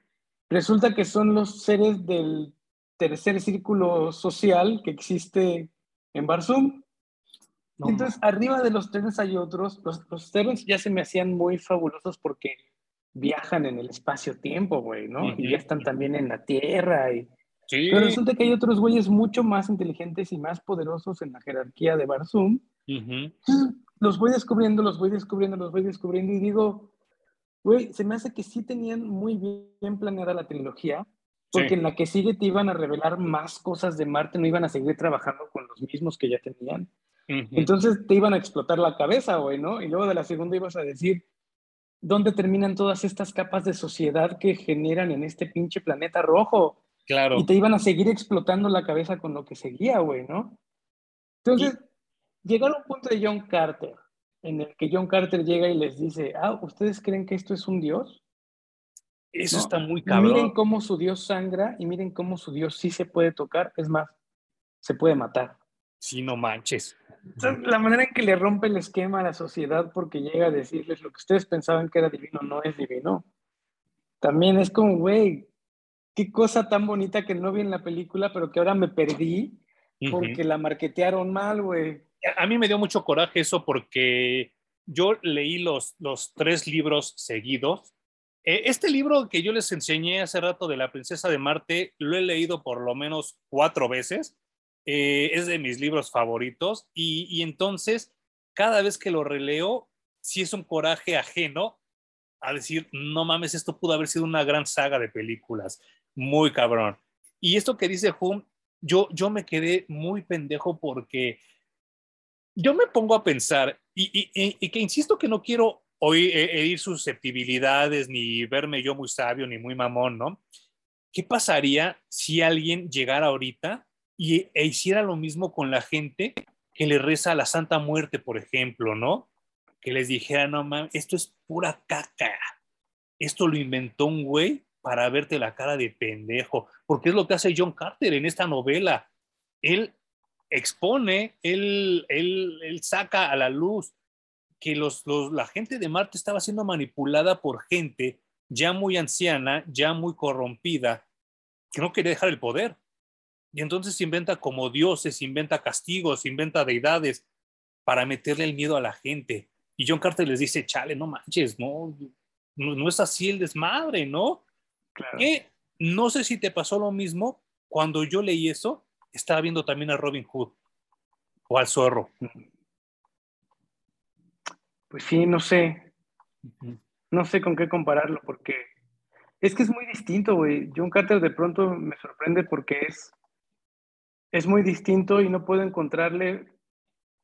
resulta que son los seres del tercer círculo social que existe en Barzum. Entonces, arriba de los Terns hay otros. Los, los Terns ya se me hacían muy fabulosos porque viajan en el espacio-tiempo, güey, ¿no? Y ya están también en la Tierra. Y... Sí. Pero resulta que hay otros güeyes mucho más inteligentes y más poderosos en la jerarquía de Barzum. Los voy descubriendo, los voy descubriendo, los voy descubriendo y digo, güey, se me hace que sí tenían muy bien planeada la trilogía, porque en la que sigue te iban a revelar más cosas de Marte, no iban a seguir trabajando con los mismos que ya tenían. Entonces te iban a explotar la cabeza, güey, ¿no? Y luego de la segunda ibas a decir, dónde terminan todas estas capas de sociedad que generan en este pinche planeta rojo. Claro. Y te iban a seguir explotando la cabeza con lo que seguía, güey, ¿no? Entonces, llegar a un punto de John Carter, en el que John Carter llega y les dice, ah, ¿ustedes creen que esto es un dios? Eso está muy cabrón. Miren cómo su dios sangra y miren cómo su dios sí se puede tocar, es más, se puede matar. Sí, no manches la manera en que le rompe el esquema a la sociedad porque llega a decirles lo que ustedes pensaban que era divino no es divino. También es como, güey, qué cosa tan bonita que no vi en la película, pero que ahora me perdí porque la marquetearon mal, güey. A mí me dio mucho coraje eso porque yo leí los, los tres libros seguidos. Eh, este libro que yo les enseñé hace rato de la princesa de Marte, lo he leído por lo menos cuatro veces eh, es de mis libros favoritos y, entonces cada vez que lo releo, sí es un coraje ajeno a decir, no mames, esto pudo haber sido una gran saga de películas, muy cabrón. Y esto que dice Hum, yo, yo me quedé muy pendejo porque yo me pongo a pensar, y, que insisto que no quiero oír, herir susceptibilidades, ni verme yo muy sabio, ni muy mamón, ¿no? ¿Qué pasaría si alguien llegara ahorita y, e hiciera lo mismo con la gente que le reza a la Santa Muerte, por ejemplo, ¿no? Que les dijera, no mames, esto es pura caca. Esto lo inventó un güey para verte la cara de pendejo, porque es lo que hace John Carter en esta novela. Él expone, él, él, él saca a la luz que los, los, la gente de Marte estaba siendo manipulada por gente ya muy anciana, ya muy corrompida, que no quería dejar el poder. Y entonces se inventa como dioses, inventa castigos, inventa deidades para meterle el miedo a la gente. Y John Carter les dice, chale, no manches, no, no, es así el desmadre, ¿no? Claro. Que no sé si te pasó lo mismo cuando yo leí eso, estaba viendo también a Robin Hood o al zorro. Pues sí, no sé. No sé con qué compararlo porque es que es muy distinto, güey. John Carter de pronto me sorprende porque es, es muy distinto y no puedo encontrarle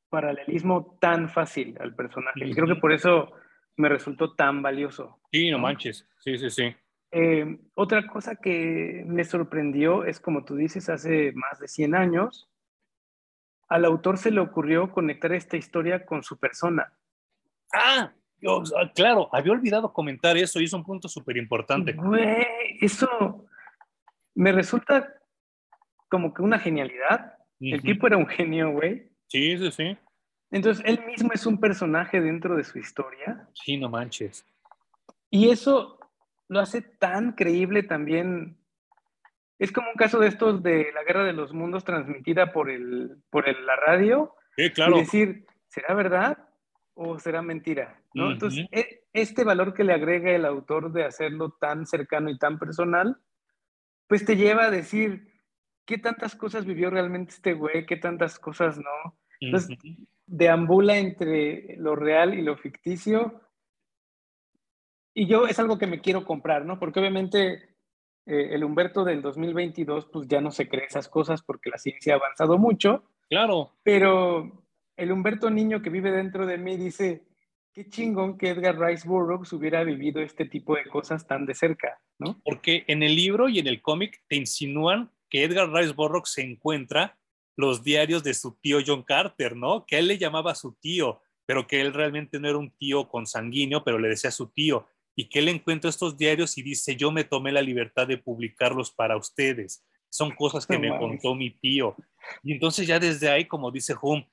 paralelismo tan fácil al personaje. Y creo que por eso me resultó tan valioso. Sí, no, manches. Sí, sí, sí. Eh, otra cosa que me sorprendió es, como tú dices, hace más de 100 años, al autor se le ocurrió conectar esta historia con su persona. Ah, claro, había olvidado comentar eso y es un punto súper importante. Eso me resulta como que una genialidad. El tipo era un genio, güey. Sí, sí, sí. Entonces, él mismo es un personaje dentro de su historia. Sí, no manches. Y eso lo hace tan creíble también. Es como un caso de estos de la Guerra de los Mundos transmitida por, el, por la radio. Sí, claro. Y decir, ¿será verdad o será mentira? ¿no? Entonces, e, este valor que le agrega el autor de hacerlo tan cercano y tan personal, pues te lleva a decir, ¿qué tantas cosas vivió realmente este güey? ¿Qué tantas cosas no? Entonces, deambula entre lo real y lo ficticio. Y yo es algo que me quiero comprar, ¿no? Porque obviamente eh, el Humberto del 2022, pues ya no se cree esas cosas porque la ciencia ha avanzado mucho. Claro. Pero el Humberto niño que vive dentro de mí dice, qué chingón que Edgar Rice Burroughs hubiera vivido este tipo de cosas tan de cerca, ¿no? Porque en el libro y en el cómic te insinúan que Edgar Rice Burroughs se encuentra los diarios de su tío John Carter, ¿no? Que él le llamaba su tío, pero que él realmente no era un tío consanguíneo, pero le decía su tío, y que él encuentra estos diarios y dice, yo me tomé la libertad de publicarlos para ustedes. Son cosas que me contó mi tío. Y entonces ya desde ahí, como dice Hum,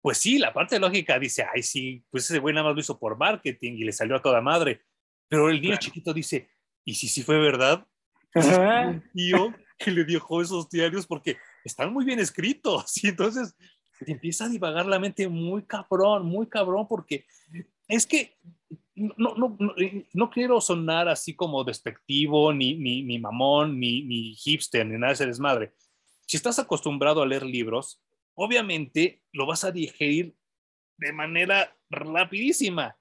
pues sí, la parte lógica dice, ay, sí, pues ese güey nada más lo hizo por marketing y le salió a toda madre. Pero el niño chiquito dice, ¿y si sí fue verdad? Un tío que le dejó esos diarios porque están muy bien escritos. *laughs* Y entonces te empieza a divagar la mente muy cabrón, muy cabrón, porque es que no, no, no, quiero sonar así como despectivo, ni, ni, ni mamón, ni, ni hipster, ni nada de ese desmadre. Si estás acostumbrado a leer libros, obviamente lo vas a digerir de manera rapidísima.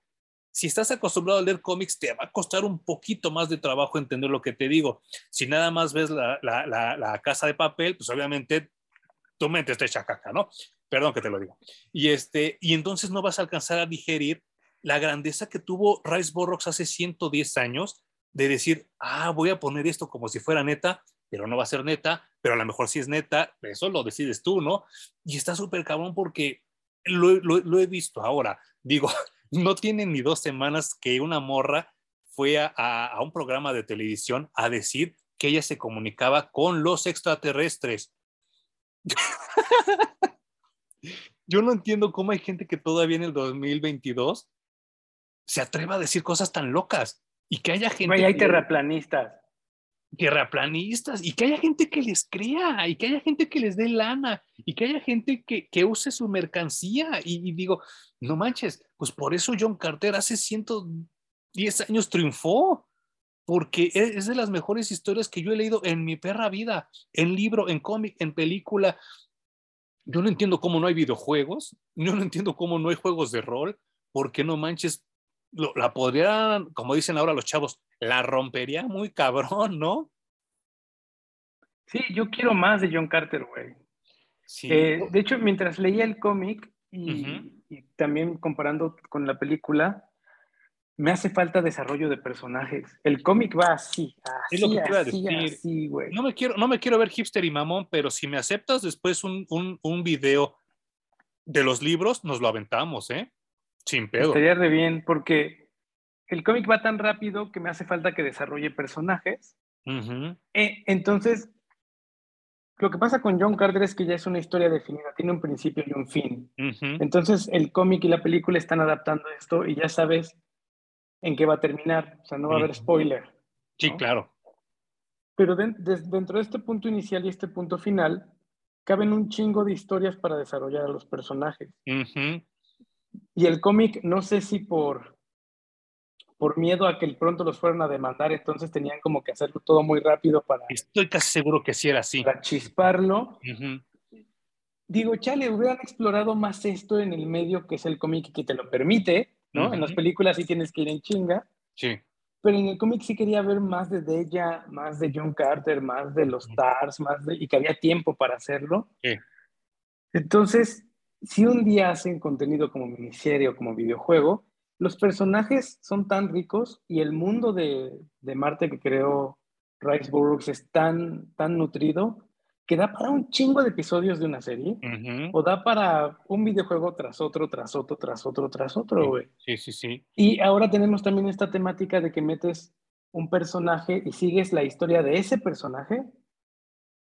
Si estás acostumbrado a leer cómics, te va a costar un poquito más de trabajo entender lo que te digo. Si nada más ves la, la, la, casa de papel, pues obviamente tu mente está hecha caca, ¿no? Perdón que te lo digo. Y, este, y entonces no vas a alcanzar a digerir la grandeza que tuvo Rice Borrox hace 110 años de decir, ah, voy a poner esto como si fuera neta, pero no va a ser neta, pero a lo mejor sí es neta, eso lo decides tú, ¿no? Y está súper cabrón porque lo, lo, lo, he visto ahora. Digo, *laughs* no tiene ni dos semanas que una morra fue a, un programa de televisión a decir que ella se comunicaba con los extraterrestres. *laughs* Yo no entiendo cómo hay gente que todavía en el 2022 se atreva a decir cosas tan locas y que haya gente. hay terraplanistas. Terraplanistas y que haya gente que les crea y que haya gente que les dé lana y que haya gente que, use su mercancía. y, digo, no manches, pues por eso John Carter hace 110 años triunfó, porque e, es de las mejores historias que yo he leído en mi perra vida, en libro, en cómic, en película. Yo no entiendo cómo no hay videojuegos, yo no entiendo cómo no hay juegos de rol, porque no manches, la podrían, como dicen ahora los chavos, la rompería muy cabrón, ¿no? Sí, yo quiero más de John Carter, güey. Sí. Eh, de hecho, mientras leía el cómic y, y también comparando con la película, me hace falta desarrollo de personajes. El cómic va así, así, es lo que así, así, güey. No me, quiero, no me quiero ver hipster y mamón, pero si me aceptas después un, un, un video de los libros, nos lo aventamos, ¿eh? Sin pedo. Estaría re bien, porque el cómic va tan rápido que me hace falta que desarrolle personajes. Eh, entonces, lo que pasa con John Carter es que ya es una historia definida, tiene un principio y un fin. Entonces el cómic y la película están adaptando esto y ya sabes en qué va a terminar, o sea, no va a haber spoiler. Sí, claro. Pero dentro de este punto inicial y este punto final, caben un chingo de historias para desarrollar a los personajes. Y el cómic, no sé si por por miedo a que pronto los fueran a demandar, entonces tenían como que hacerlo todo muy rápido para... Estoy casi seguro que sí era así. Para chisparlo. Digo, chale, hubieran explorado más esto en el medio que es el cómic que te lo permite, ¿no? En las películas sí tienes que ir en chinga. Sí. Pero en el cómic sí quería ver más de ella, más de John Carter, más de los Stars, más de... y que había tiempo para hacerlo. Sí. Entonces, si un día hacen contenido como miniserie o como videojuego, los personajes son tan ricos y el mundo de, Marte que creó Rice Burroughs es tan, tan nutrido que da para un chingo de episodios de una serie o da para un videojuego tras otro, tras otro, tras otro, tras otro, güey. Sí, sí, sí. Y ahora tenemos también esta temática de que metes un personaje y sigues la historia de ese personaje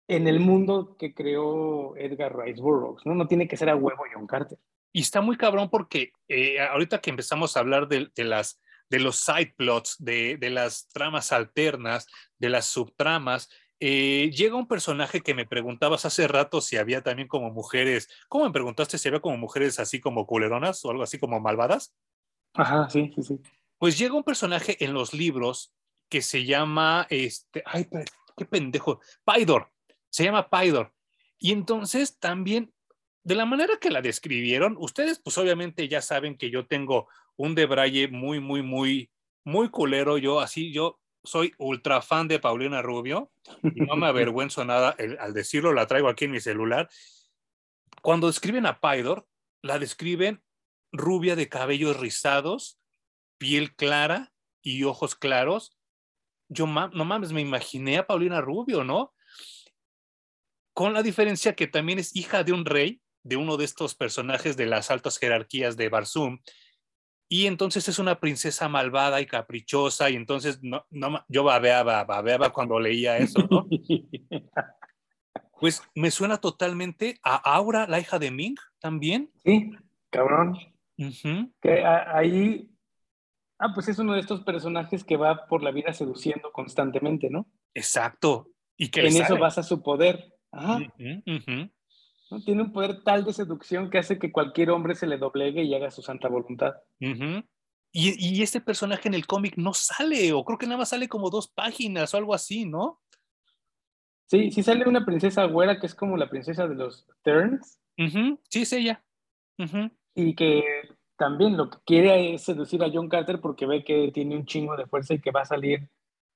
en el mundo que creó Edgar Rice Burroughs, ¿no? No tiene que ser a huevo John Carter. Y está muy cabrón porque eh, ahorita que empezamos a hablar de, las, de los side plots, de, las tramas alternas, de las subtramas, eh, llega un personaje que me preguntabas hace rato si había también como mujeres, ¿cómo me preguntaste si había como mujeres así como culeronas o algo así como malvadas? Ajá, sí, sí, sí. Pues llega un personaje en los libros que se llama, este, ay, qué pendejo, Paidor, se llama Paidor. Y entonces también de la manera que la describieron, ustedes pues obviamente ya saben que yo tengo un debraye muy, muy, muy, muy culero. Yo así, yo soy ultra fan de Paulina Rubio y no me *laughs* avergüenzo nada al decirlo, la traigo aquí en mi celular. Cuando describen a Paidor, la describen rubia de cabellos rizados, piel clara y ojos claros. Yo no mames, me imaginé a Paulina Rubio, ¿no? Con la diferencia que también es hija de un rey de uno de estos personajes de las altas jerarquías de Barzum. Y entonces es una princesa malvada y caprichosa, y entonces no, no, yo babeaba, babeaba cuando leía eso, ¿no? *laughs* Pues me suena totalmente a Aura, la hija de Ming, también. Sí, cabrón. Que ahí, ah, pues es uno de estos personajes que va por la vida seduciendo constantemente, ¿no? Exacto. Y que en eso basa su poder. Ajá. Tiene un poder tal de seducción que hace que cualquier hombre se le doblegue y haga su santa voluntad. y, y, este personaje en el cómic no sale, o creo que nada más sale como dos páginas o algo así, ¿no? Sí, sí sale una princesa güera que es como la princesa de los Turns. Sí, es ella. Y que también lo que quiere es seducir a John Carter porque ve que tiene un chingo de fuerza y que va a salir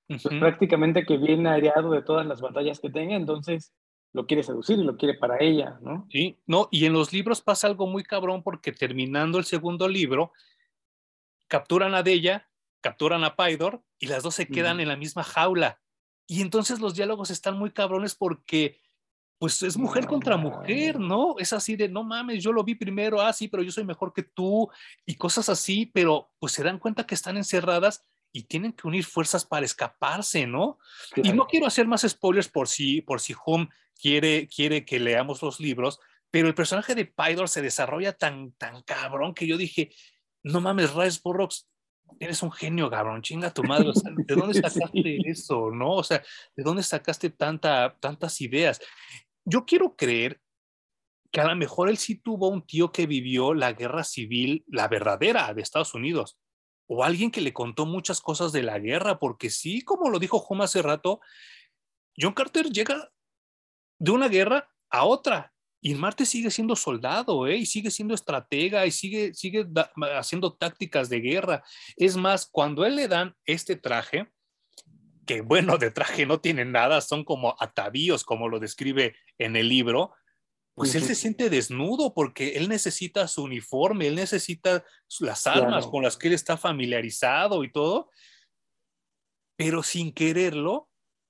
pues, prácticamente que viene aireado de todas las batallas que tenga. Entonces, lo quiere seducir y lo quiere para ella, ¿no? Sí, no, y en los libros pasa algo muy cabrón porque terminando el segundo libro, capturan a Della, capturan a Paidor y las dos se quedan en la misma jaula. Y entonces los diálogos están muy cabrones porque pues es mujer contra mujer, ¿no? Es así de, no mames, yo lo vi primero, ah, sí, pero yo soy mejor que tú y cosas así, pero pues se dan cuenta que están encerradas y tienen que unir fuerzas para escaparse, ¿no? Y no quiero hacer más spoilers por si, por si Home quiere, quiere que leamos los libros, pero el personaje de Pydor se desarrolla tan, tan cabrón que yo dije, no mames, Rice Burroughs, eres un genio, cabrón, chinga tu madre, ¿de dónde *laughs* sacaste eso, no? O sea, ¿de dónde sacaste tanta, tantas ideas? Yo quiero creer que a lo mejor él sí tuvo un tío que vivió la guerra civil, la verdadera de Estados Unidos, o alguien que le contó muchas cosas de la guerra, porque sí, como lo dijo Home hace rato, John Carter llega de una guerra a otra. Y Marte sigue siendo soldado, ¿eh? y sigue siendo estratega, y sigue, sigue haciendo tácticas de guerra. Es más, cuando él le dan este traje, que bueno, de traje no tiene nada, son como atavíos, como lo describe en el libro, pues él se siente desnudo porque él necesita su uniforme, él necesita las armas con las que él está familiarizado y todo, pero sin quererlo,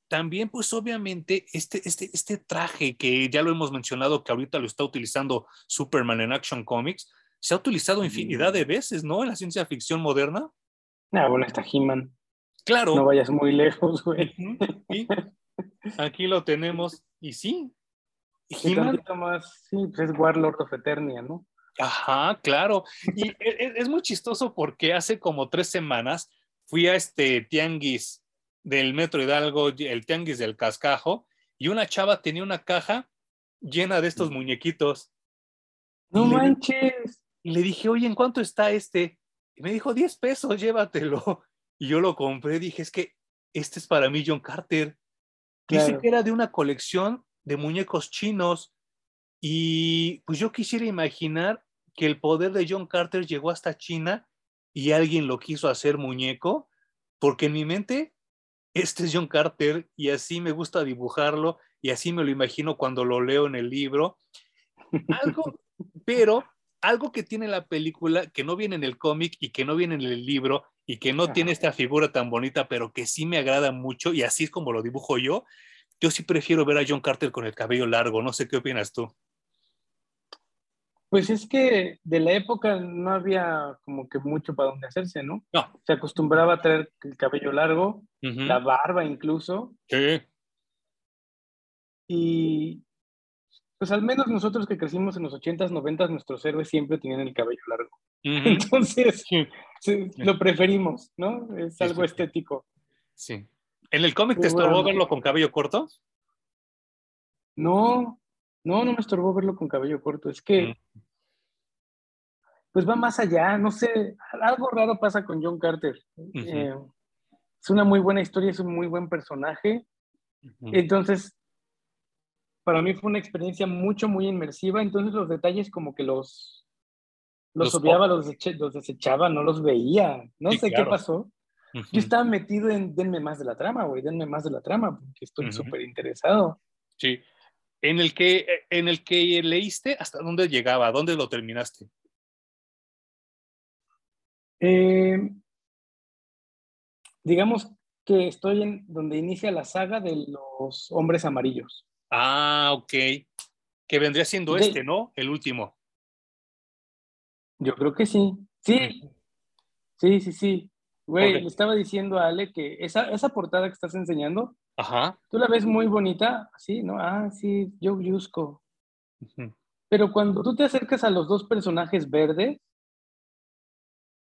también pues obviamente este, este, este traje que ya lo hemos mencionado, que ahorita lo está utilizando Superman en Action Comics, se ha utilizado infinidad de veces, ¿no? En la ciencia ficción moderna. Ah, bueno, está He-Man. Claro. No vayas muy lejos, güey. *laughs* Aquí lo tenemos. Y sí, He-Man. sí, pues es Warlord of Eternia, ¿no? Ajá, claro. Y e, e, es, muy chistoso porque hace como tres semanas fui a este tianguis del Metro Hidalgo, el tianguis del cascajo, y una chava tenía una caja llena de estos muñequitos. No manches. y le dije, oye, ¿en cuánto está este? Y me dijo, 10 pesos, llévatelo. *laughs* Y yo lo compré, dije, es que este es para mí John Carter. Dice que era de una colección de muñecos chinos. Y pues yo quisiera imaginar que el poder de John Carter llegó hasta China y alguien lo quiso hacer muñeco, porque en mi mente este es John Carter y así me gusta dibujarlo y así me lo imagino cuando lo leo en el libro. Algo, *laughs* pero algo que tiene la película que no viene en el cómic y que no viene en el libro y que no tiene esta figura tan bonita, pero que sí me agrada mucho y así es como lo dibujo yo. Yo sí prefiero ver a John Carter con el cabello largo, no sé qué opinas tú. Pues es que de la época no había como que mucho para donde hacerse, ¿no? No. Se acostumbraba a tener el cabello largo, la barba incluso. Sí. Y pues al menos nosotros que crecimos en los 80s, 90s, nuestros héroes siempre tenían el cabello largo. *laughs* Entonces, lo preferimos, ¿no? Es algo estético. Sí. ¿En el cómic te estorbó verlo con cabello corto? No, no, no me estorbó verlo con cabello corto. Es que, mm. pues va más allá. No sé, algo raro pasa con John Carter. Eh, es una muy buena historia, es un muy buen personaje. Entonces, para mí fue una experiencia mucho, muy inmersiva. Entonces, los detalles como que los, los, obviaba, los, desechaba, no los veía. No sé qué pasó. Yo estaba metido en denme más de la trama, güey, denme más de la trama, porque estoy súper interesado. Sí. En el, que, en el que leíste, ¿hasta dónde llegaba? ¿Dónde lo terminaste? Eh, digamos que estoy en donde inicia la saga de los hombres amarillos. Ah, ok. Que vendría siendo este, ¿no? El último. Yo creo que sí. Sí. Sí, sí, sí. Güey, le estaba diciendo a Ale que esa, esa portada que estás enseñando, Ajá. tú la ves muy bonita, sí, ¿no? Ah, sí, yo Yusko. Pero cuando tú te acercas a los dos personajes verdes,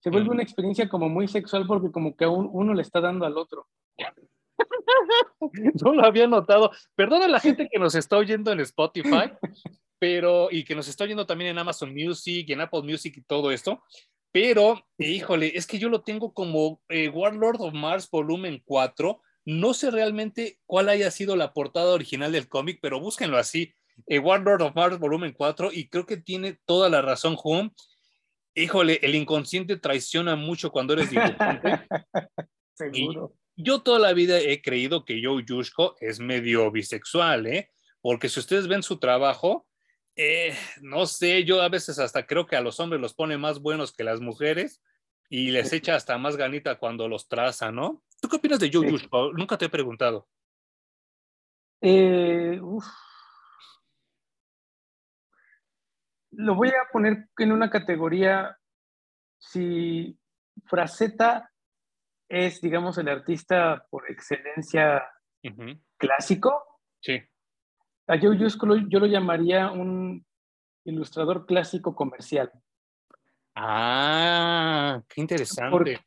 se vuelve una experiencia como muy sexual porque como que uno le está dando al otro. *laughs* no lo había notado. Perdona a la gente que nos está oyendo en Spotify, *laughs* pero y que nos está oyendo también en Amazon Music en Apple Music y todo esto. Pero, híjole, es que yo lo tengo como eh, Warlord of Mars volumen 4. No sé realmente cuál haya sido la portada original del cómic, pero búsquenlo así. Eh, Warlord of Mars volumen 4 y creo que tiene toda la razón, Hum. Híjole, el inconsciente traiciona mucho cuando eres dibujante. *laughs* Seguro. yo toda la vida he creído que Joe Yushko es medio bisexual, ¿eh? Porque si ustedes ven su trabajo, eh, no sé, yo a veces hasta creo que a los hombres los pone más buenos que las mujeres y les echa hasta más ganita cuando los traza, ¿no? ¿Tú qué opinas de Joe Yushko? Nunca te he preguntado. Eh, Lo voy a poner en una categoría, si Fraceta es, digamos, el artista por excelencia clásico, sí. A Joe Yusko yo lo llamaría un ilustrador clásico comercial. Ah, qué interesante.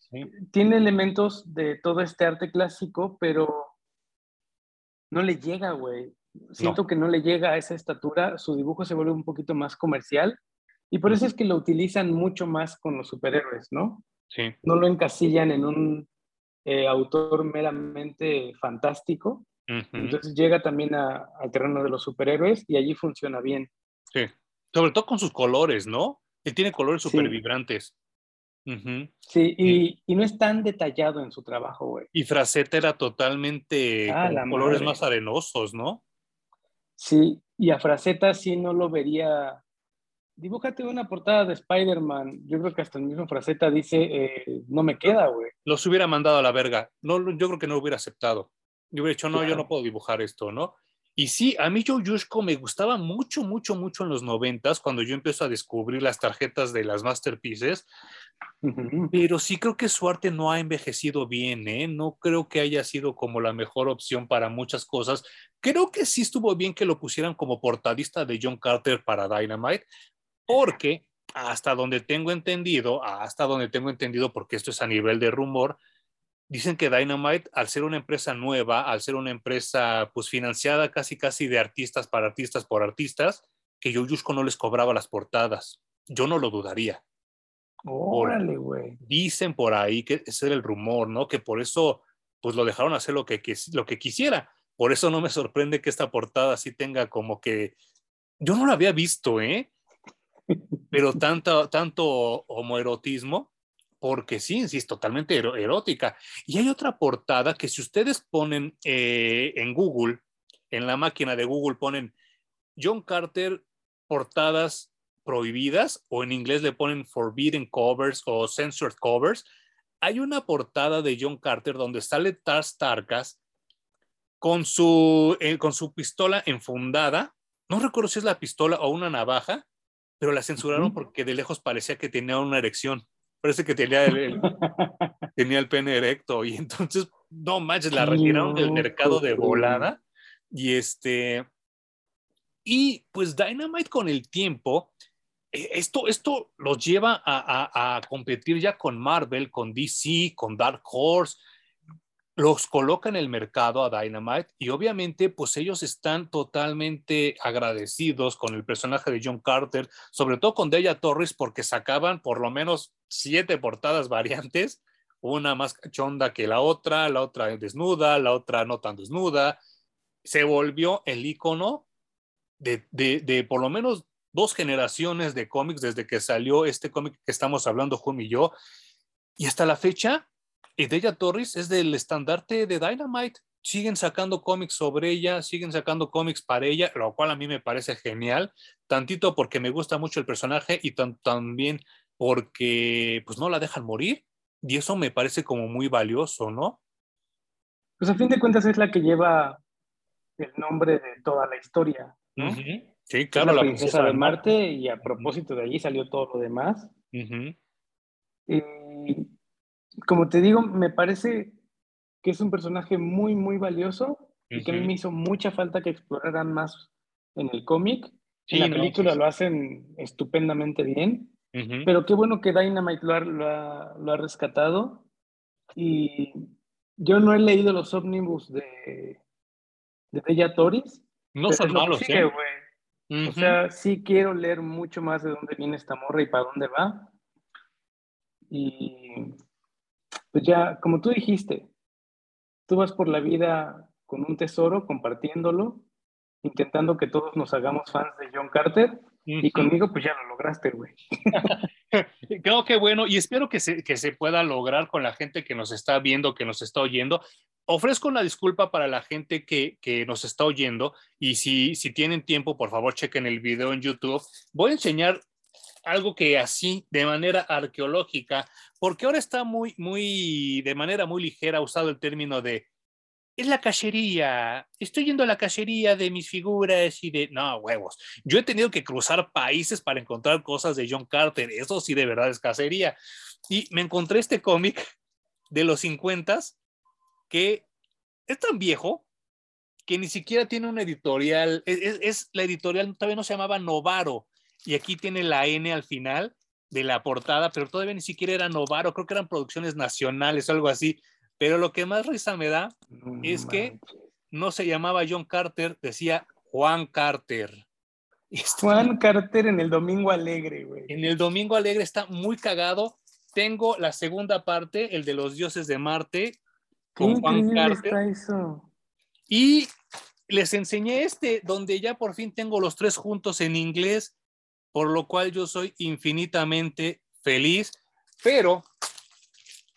Tiene elementos de todo este arte clásico, pero no le llega, güey. Siento que no le llega a esa estatura. Su dibujo se vuelve un poquito más comercial. Y por eso es que lo utilizan mucho más con los superhéroes, ¿no? Sí. No lo encasillan en un eh, autor meramente fantástico, entonces llega también al terreno de los superhéroes y allí funciona bien. Sí, sobre todo con sus colores, ¿no? Él tiene colores súper vibrantes. Sí, y, y, no es tan detallado en su trabajo, güey. Y Fraceta era totalmente ah, con colores más arenosos, ¿no? Sí, y a Fraceta sí no lo vería. Dibújate una portada de Spider-Man. Yo creo que hasta el mismo Fraceta dice, eh, no me queda, güey. Los hubiera mandado a la verga. No, yo creo que no lo hubiera aceptado. Yo hubiera dicho, no, yo no puedo dibujar esto, ¿no? Y sí, a mí Joe Yushko me gustaba mucho, mucho, mucho en los noventas, cuando yo empiezo a descubrir las tarjetas de las masterpieces. Pero sí creo que su arte no ha envejecido bien, ¿eh? No creo que haya sido como la mejor opción para muchas cosas. Creo que sí estuvo bien que lo pusieran como portadista de John Carter para Dynamite, porque hasta donde tengo entendido, hasta donde tengo entendido, porque esto es a nivel de rumor, dicen que Dynamite, al ser una empresa nueva, al ser una empresa pues financiada casi casi de artistas para artistas por artistas, que Yoyushko no les cobraba las portadas. Yo no lo dudaría. Órale, güey. Dicen por ahí que ese era el rumor, ¿no? Que por eso pues lo dejaron hacer lo que, lo que quisiera. Por eso no me sorprende que esta portada sí tenga como que yo no lo había visto, ¿eh? Pero tanto, tanto homoerotismo porque sí, sí, es totalmente erótica. Y hay otra portada que si ustedes ponen eh, en Google, en la máquina de Google ponen John Carter portadas prohibidas o en inglés le ponen forbidden covers o censored covers, hay una portada de John Carter donde sale Tars Tarkas con su, eh, con su pistola enfundada. No recuerdo si es la pistola o una navaja, pero la censuraron porque de lejos parecía que tenía una erección parece que tenía el, *laughs* tenía el pene erecto y entonces, no manches, la retiraron del mercado de volada y este, y pues Dynamite con el tiempo, e, esto, esto los lleva a, a, competir ya con Marvel, con DC, con Dark Horse, los coloca en el mercado a Dynamite y obviamente pues ellos están totalmente agradecidos con el personaje de John Carter, sobre todo con Deja Torres porque sacaban por lo menos siete portadas *laughs* variantes, una más cachonda que la otra, la otra desnuda, la otra no tan desnuda. Se volvió el icono de, de, de por lo menos dos generaciones de cómics desde que salió este cómic que estamos hablando, Jum y yo. Y hasta la fecha, y Deja Torres es del estandarte de Dynamite. Siguen sacando cómics sobre ella, siguen sacando cómics para ella, lo cual a mí me parece genial, tantito porque me gusta mucho el personaje y también porque pues no la dejan morir y eso me parece como muy valioso, ¿no? Pues a fin de cuentas es la que lleva el nombre de toda la historia, ¿no? Sí, claro, la, princesa, de Marte, y a propósito de allí salió todo lo demás. Y como te digo, me parece que es un personaje muy, muy valioso y que a mí me hizo mucha falta que exploraran más en el cómic. en la película lo hacen estupendamente bien, pero qué bueno que Dynamite lo ha, lo, ha, rescatado. Y yo no he leído los ómnibus de, de Bella Toris. No son malos, ¿eh? O sea, sí quiero leer mucho más de dónde viene esta morra y para dónde va. Y pues ya, como tú dijiste, tú vas por la vida con un tesoro, compartiéndolo, intentando que todos nos hagamos fans de John Carter. Y conmigo, pues ya lo lograste, güey. *laughs* Creo que bueno, y espero que se, que se pueda lograr con la gente que nos está viendo, que nos está oyendo. Ofrezco una disculpa para la gente que, que nos está oyendo y si, si tienen tiempo, por favor, chequen el video en YouTube. Voy a enseñar algo que así, de manera arqueológica, porque ahora está muy, muy, de manera muy ligera usado el término de, es la cacería, estoy yendo a la cacería de mis figuras y de, no, huevos, yo he tenido que cruzar países para encontrar cosas de John Carter, eso sí de verdad es cacería. Y me encontré este cómic de los 50 que es tan viejo que ni siquiera tiene un editorial, es, es, la editorial todavía no se llamaba Novaro, y aquí tiene la N al final de la portada, pero todavía ni siquiera era Novaro, creo que eran producciones nacionales o algo así. Pero lo que más risa me da es que no se llamaba John Carter, decía Juan Carter. Juan Carter en el Domingo Alegre, güey. En el Domingo Alegre está muy cagado. Tengo la segunda parte, el de los dioses de Marte, con Juan Carter. eso? Y les enseñé este, donde ya por fin tengo los tres juntos en inglés por lo cual yo soy infinitamente feliz, pero,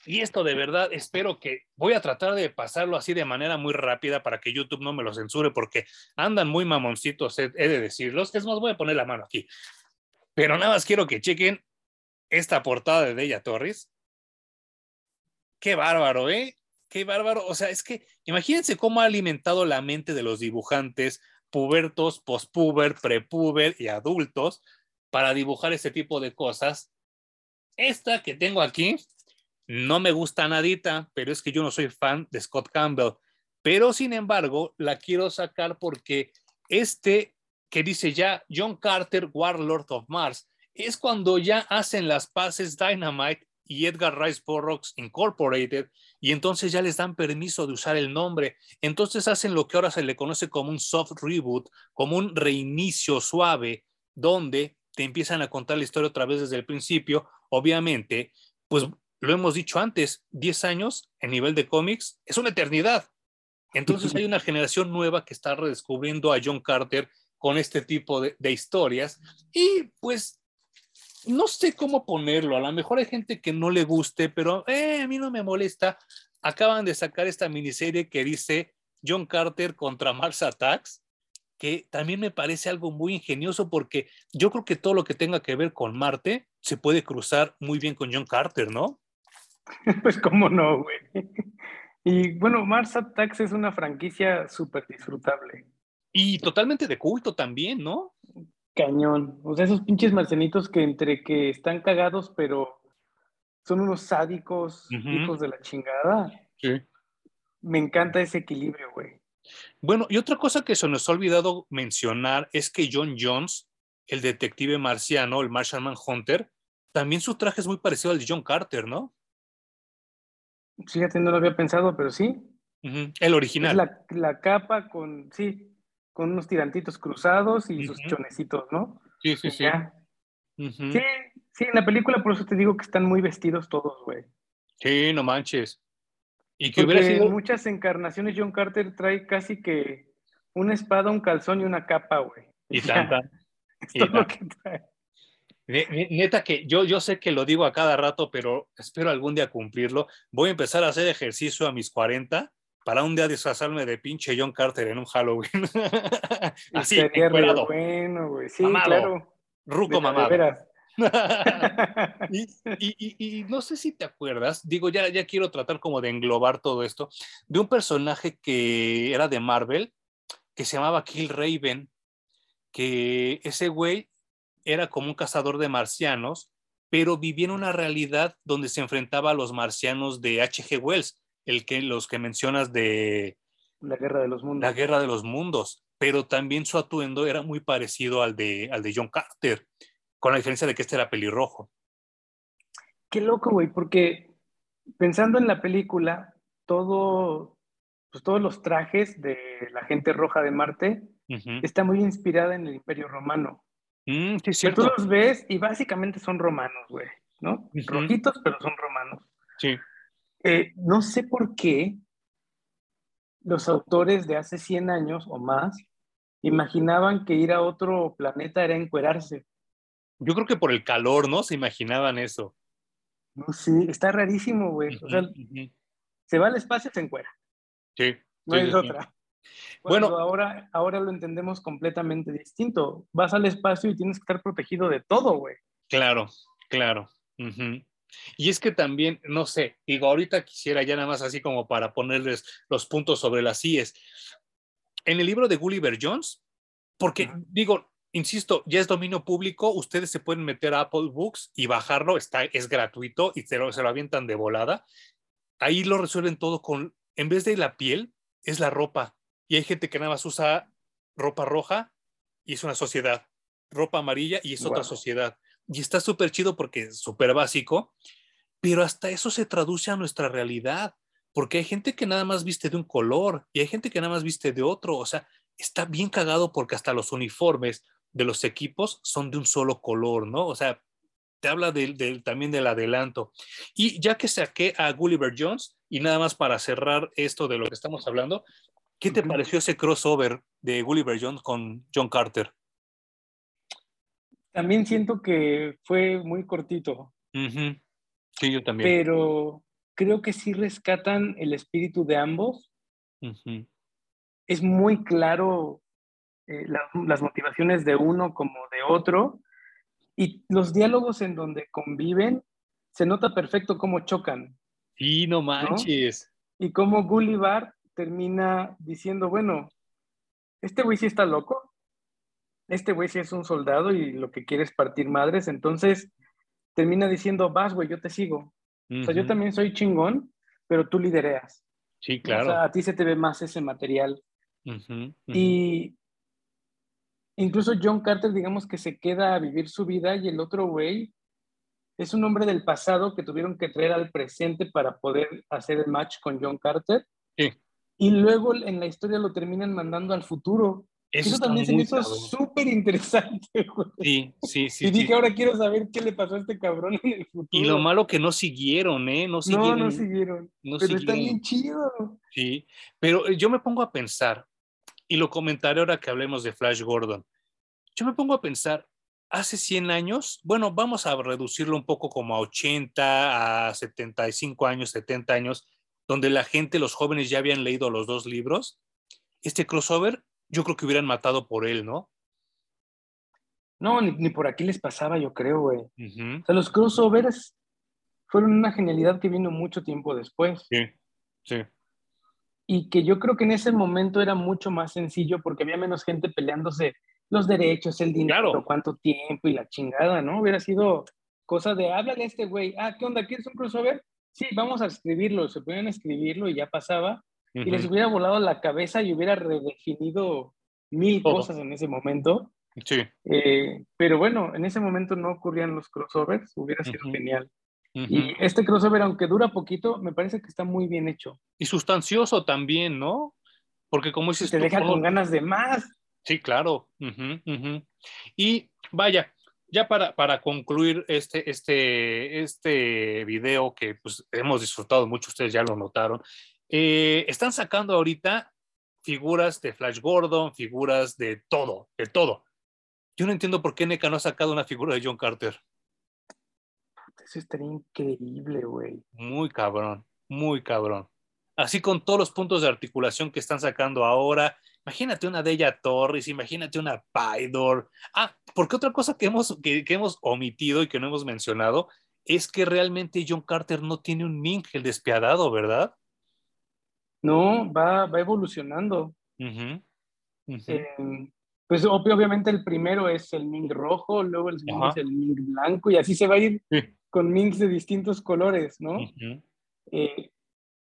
y esto de verdad, espero que voy a tratar de pasarlo así de manera muy rápida para que YouTube no me lo censure, porque andan muy mamoncitos, he, de decirlos. Es más, voy a poner la mano aquí. Pero nada más quiero que chequen esta portada de Della Torres. Qué bárbaro, ¿eh? Qué bárbaro. O sea, es que imagínense cómo ha alimentado la mente de los dibujantes pubertos, postpuber, prepuber y adultos para dibujar ese tipo de cosas esta que tengo aquí no me gusta nadita, pero es que yo no soy fan de Scott Campbell. Pero sin embargo, la quiero sacar porque este que dice ya John Carter, Warlord of Mars, es cuando ya hacen las paces Dynamite y Edgar Rice Burroughs Incorporated y entonces ya les dan permiso de usar el nombre. Entonces hacen lo que ahora se le conoce como un soft reboot, como un reinicio suave, donde te empiezan a contar la historia otra vez desde el principio. Obviamente, pues lo hemos dicho antes, 10 años en nivel de cómics es una eternidad. Entonces hay *laughs* una generación nueva que está redescubriendo a John Carter con este tipo de, de historias y pues no sé cómo ponerlo, a lo mejor hay gente que no le guste, pero eh, a mí no me molesta. Acaban de sacar esta miniserie que dice John Carter contra Mars Attacks, que también me parece algo muy ingenioso porque yo creo que todo lo que tenga que ver con Marte se puede cruzar muy bien con John Carter, ¿no? *laughs* Pues cómo no, güey. *laughs* Y bueno, Mars Attacks es una franquicia súper disfrutable. Y totalmente de culto también, ¿no? Cañón. O sea, esos pinches marcenitos que entre que están cagados, pero son unos sádicos, hijos de la chingada. Sí. Me encanta ese equilibrio, güey. Bueno, y otra cosa que se nos ha olvidado mencionar es que John Jones, el detective marciano, el Martian Manhunter, también su traje es muy parecido al de John Carter, ¿no? Fíjate, no lo había pensado, pero sí. El original. Es la, la, capa con, sí, con unos tirantitos cruzados y sus chonecitos, ¿no? Sí, sí, sí. Sí, sí, en la película por eso te digo que están muy vestidos todos, güey. Sí, no manches. Y que hubiera sido... muchas encarnaciones John Carter trae casi que una espada, un calzón y una capa, güey. Y tanta. *laughs* Es lo que trae. Neta que yo, yo sé que lo digo a cada rato, pero espero algún día cumplirlo. Voy a empezar a hacer ejercicio a mis 40 para un día disfrazarme de pinche John Carter en un Halloween. *laughs* Así, bueno, güey. Sí, claro. Ruco mamado. *laughs* y, y, y, no sé si te acuerdas, digo, ya, ya quiero tratar como de englobar todo esto, de un personaje que era de Marvel, que se llamaba Kill Raven, que ese güey era como un cazador de marcianos, pero vivía en una realidad donde se enfrentaba a los marcianos de H.G. Wells el que, los que mencionas de... La Guerra de los Mundos. La Guerra de los Mundos, pero también su atuendo era muy parecido al de, al de John Carter, con la diferencia de que este era pelirrojo. Qué loco, güey, porque pensando en la película, todo, pues todos los trajes de la gente roja de Marte está muy inspirada en el Imperio Romano. Mm, sí, cierto. Tú los ves y básicamente son romanos, güey, ¿no? Rojitos, pero son romanos. Sí. Eh, no sé por qué los autores de hace 100 años o más imaginaban que ir a otro planeta era encuerarse. Yo creo que por el calor, ¿no? Se imaginaban eso. No sé, está rarísimo, güey. o sea, se va al espacio, se encuera. Sí. No es otra. Bueno, ahora, ahora lo entendemos completamente distinto. Vas al espacio y tienes que estar protegido de todo, güey. Claro, claro. Y es que también, no sé, digo, ahorita quisiera ya nada más así como para ponerles los puntos sobre las IES. En el libro de Gulliver Jones, porque digo, insisto, ya es dominio público, ustedes se pueden meter a Apple Books y bajarlo, está, es gratuito y se lo, se lo avientan de volada. Ahí lo resuelven todo con, en vez de la piel, es la ropa. Y hay gente que nada más usa ropa roja y es una sociedad, ropa amarilla y es otra sociedad y está súper chido porque es súper básico, pero hasta eso se traduce a nuestra realidad, porque hay gente que nada más viste de un color y hay gente que nada más viste de otro, o sea, está bien cagado porque hasta los uniformes de los equipos son de un solo color, ¿no? O sea, te habla también del adelanto. Y ya que saqué a Gulliver Jones, y nada más para cerrar esto de lo que estamos hablando, ¿qué te pareció ese crossover de Gulliver Jones con John Carter? También siento que fue muy cortito. Sí, yo también. Pero creo que sí rescatan el espíritu de ambos. Es muy claro eh, las motivaciones de uno como de otro. Y los diálogos en donde conviven, se nota perfecto cómo chocan. Sí, no manches. Y cómo Gulliver termina diciendo, bueno, este güey sí está loco, este güey sí es un soldado y lo que quiere es partir madres, entonces termina diciendo, vas, güey, yo te sigo. O sea, yo también soy chingón, pero tú lidereas. Sí, claro. O sea, a ti se te ve más ese material. Y incluso John Carter, digamos que se queda a vivir su vida y el otro güey es un hombre del pasado que tuvieron que traer al presente para poder hacer el match con John Carter. Sí. Y luego en la historia lo terminan mandando al futuro. Eso, también se me hizo súper interesante, güey. Sí, sí, sí. Y dije, ahora quiero saber qué le pasó a este cabrón en el futuro. Y lo malo que no siguieron, ¿eh? No siguieron. No, no siguieron. pero está bien chido. Sí, pero yo me pongo a pensar, y lo comentaré ahora que hablemos de Flash Gordon. Yo me pongo a pensar, hace 100 años, bueno, vamos a reducirlo un poco como a 80, a 75 años, 70 años, donde la gente, los jóvenes ya habían leído los dos libros, este crossover yo creo que hubieran matado por él, ¿no? No, ni, por aquí les pasaba, yo creo, güey. O sea, los crossovers fueron una genialidad que vino mucho tiempo después. Sí, sí. Y que yo creo que en ese momento era mucho más sencillo porque había menos gente peleándose los derechos, el dinero, cuánto tiempo y la chingada, ¿no? Hubiera sido cosa de, háblale a este güey, ah, ¿qué onda? ¿Quieres un crossover? Sí, vamos a escribirlo, se podían escribirlo y ya pasaba, y les hubiera volado la cabeza y hubiera redefinido mil cosas en ese momento. Sí. Eh, pero bueno, en ese momento no ocurrían los crossovers, hubiera sido genial. Y este crossover, aunque dura poquito, me parece que está muy bien hecho. Y sustancioso también, ¿no? Porque como dices... Te deja con ganas de más. Sí, claro. Y vaya, ya para, para concluir este, este, este video que pues, hemos disfrutado mucho, ustedes ya lo notaron, eh, están sacando ahorita figuras de Flash Gordon, figuras de todo, de todo. Yo no entiendo por qué NECA no ha sacado una figura de John Carter. Eso estaría increíble, güey. Muy cabrón, muy cabrón. Así con todos los puntos de articulación que están sacando ahora, Imagínate una de ella Torres, imagínate una Pydor. Ah, porque otra cosa que hemos, que, hemos omitido y que no hemos mencionado es que realmente John Carter no tiene un Ming el despiadado, ¿verdad? No, va, va evolucionando. Eh, pues obviamente el primero es el Ming rojo, luego el segundo es el Ming blanco y así se va a ir con Mings de distintos colores, ¿no? Eh,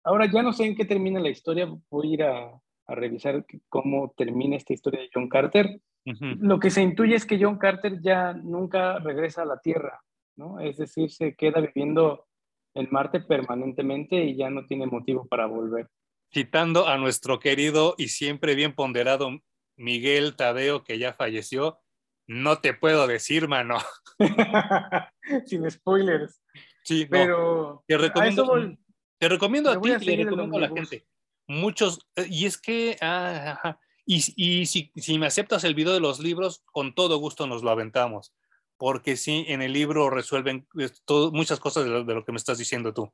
ahora ya no sé en qué termina la historia, voy a ir a, a revisar cómo termina esta historia de John Carter. Lo que se intuye es que John Carter ya nunca regresa a la Tierra, ¿no? Es decir, se queda viviendo en Marte permanentemente y ya no tiene motivo para volver. Citando a nuestro querido y siempre bien ponderado Miguel Tadeo, que ya falleció, no te puedo decir, mano. *laughs* *laughs* Sin spoilers. Sí, pero te recomiendo, te recomiendo a ti y le recomiendo a la gente. Muchos, eh, y es que, ah, y, y si, si, me aceptas el video de los libros, con todo gusto nos lo aventamos, porque sí, en el libro resuelven todo, muchas cosas de lo, que me estás diciendo tú.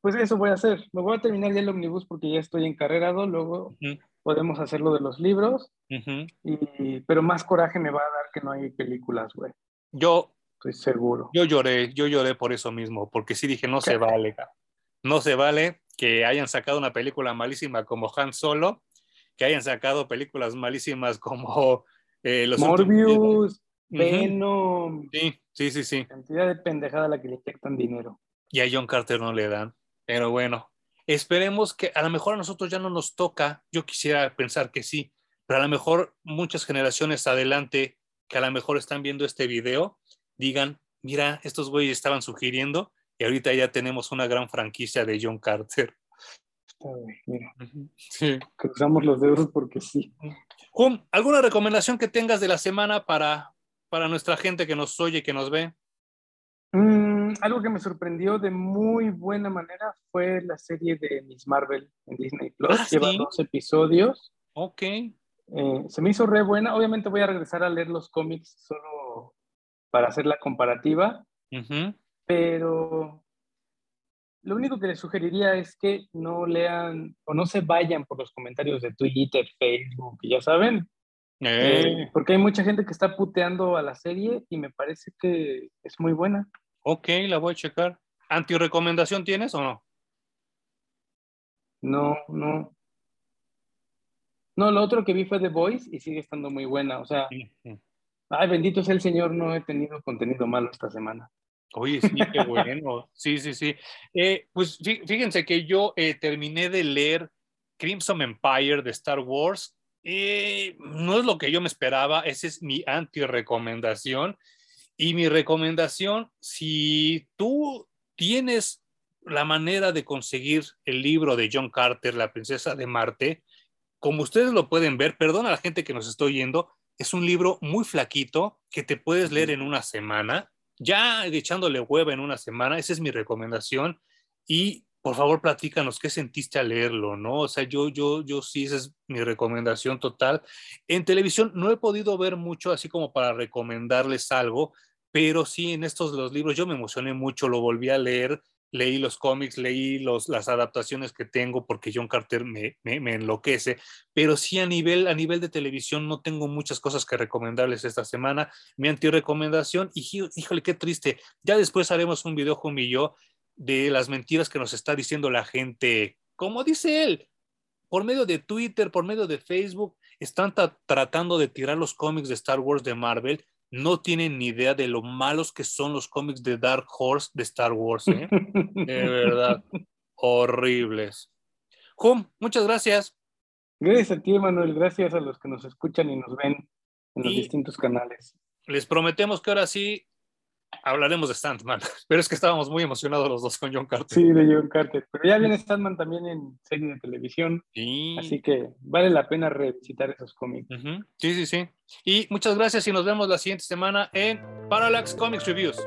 Pues eso voy a hacer, me voy a terminar ya el omnibus porque ya estoy encarregado, luego podemos hacer lo de los libros, y, pero más coraje me va a dar que no hay películas, güey. Yo... Estoy seguro. Yo lloré, yo lloré por eso mismo, porque sí dije, no se vale, no se vale que hayan sacado una película malísima como Han Solo, que hayan sacado películas malísimas como eh, los Morbius, Venom. Sí, sí, sí, sí. Cantidad de pendejada a la que le inyectan dinero. Y a John Carter no le dan. Pero bueno, esperemos que a lo mejor a nosotros ya no nos toca. Yo quisiera pensar que sí, pero a lo mejor muchas generaciones adelante que a lo mejor están viendo este video digan, mira, estos güeyes estaban sugiriendo y ahorita ya tenemos una gran franquicia de John Carter. mira, sí. cruzamos los dedos porque sí. ¿alguna recomendación que tengas de la semana para, para nuestra gente que nos oye, que nos ve? Mm, algo que me sorprendió de muy buena manera fue la serie de Miss Marvel en Disney Plus. Ah, Lleva dos episodios. Ok. Eh, se me hizo re buena. Obviamente voy a regresar a leer los cómics solo para hacer la comparativa. Pero lo único que les sugeriría es que no lean o no se vayan por los comentarios de Twitter, Facebook, ya saben. Eh. Eh, porque hay mucha gente que está puteando a la serie y me parece que es muy buena. Ok, la voy a checar. ¿Anti-recomendación tienes o no? No, no. No, lo otro que vi fue The Voice y sigue estando muy buena. O sea, ay, bendito sea el Señor, no he tenido contenido malo esta semana. Oye, sí, qué bueno. *laughs* Sí, sí, sí. Eh, pues fíjense que yo eh, terminé de leer Crimson Empire de Star Wars. Eh, no es lo que yo me esperaba, esa es mi anti-recomendación. Y mi recomendación, si tú tienes la manera de conseguir el libro de John Carter, La princesa de Marte, como ustedes lo pueden ver, perdona a la gente que nos está oyendo, es un libro muy flaquito que te puedes leer en una semana, ya echándole hueva en una semana, esa es mi recomendación. Y por favor, platícanos qué sentiste al leerlo, ¿no? O sea, yo, yo, yo sí, esa es mi recomendación total. En televisión no he podido ver mucho así como para recomendarles algo, pero sí en estos los libros yo me emocioné mucho, lo volví a leer, leí los cómics, leí los, las adaptaciones que tengo porque John Carter me, me, enloquece, pero sí a nivel, a nivel de televisión no tengo muchas cosas que recomendarles esta semana. Mi anti-recomendación, y híjole, qué triste, ya después haremos un video, Jumi yo, de las mentiras que nos está diciendo la gente, como dice él, por medio de Twitter, por medio de Facebook, están tratando de tirar los cómics de Star Wars de Marvel no tienen ni idea de lo malos que son los cómics de Dark Horse de Star Wars. ¿eh? de verdad, *laughs* horribles. Hum, muchas gracias. Gracias a ti, Manuel. Gracias a los que nos escuchan y nos ven en los distintos canales. Les prometemos que ahora sí hablaremos de Sandman, *laughs* pero es que estábamos muy emocionados los dos con John Carter. Sí, de John Carter, pero ya viene Sandman también en serie de televisión, así que vale la pena revisitar esos cómics. Sí, sí, sí. Y muchas gracias y nos vemos la siguiente semana en Parallax Comics Reviews.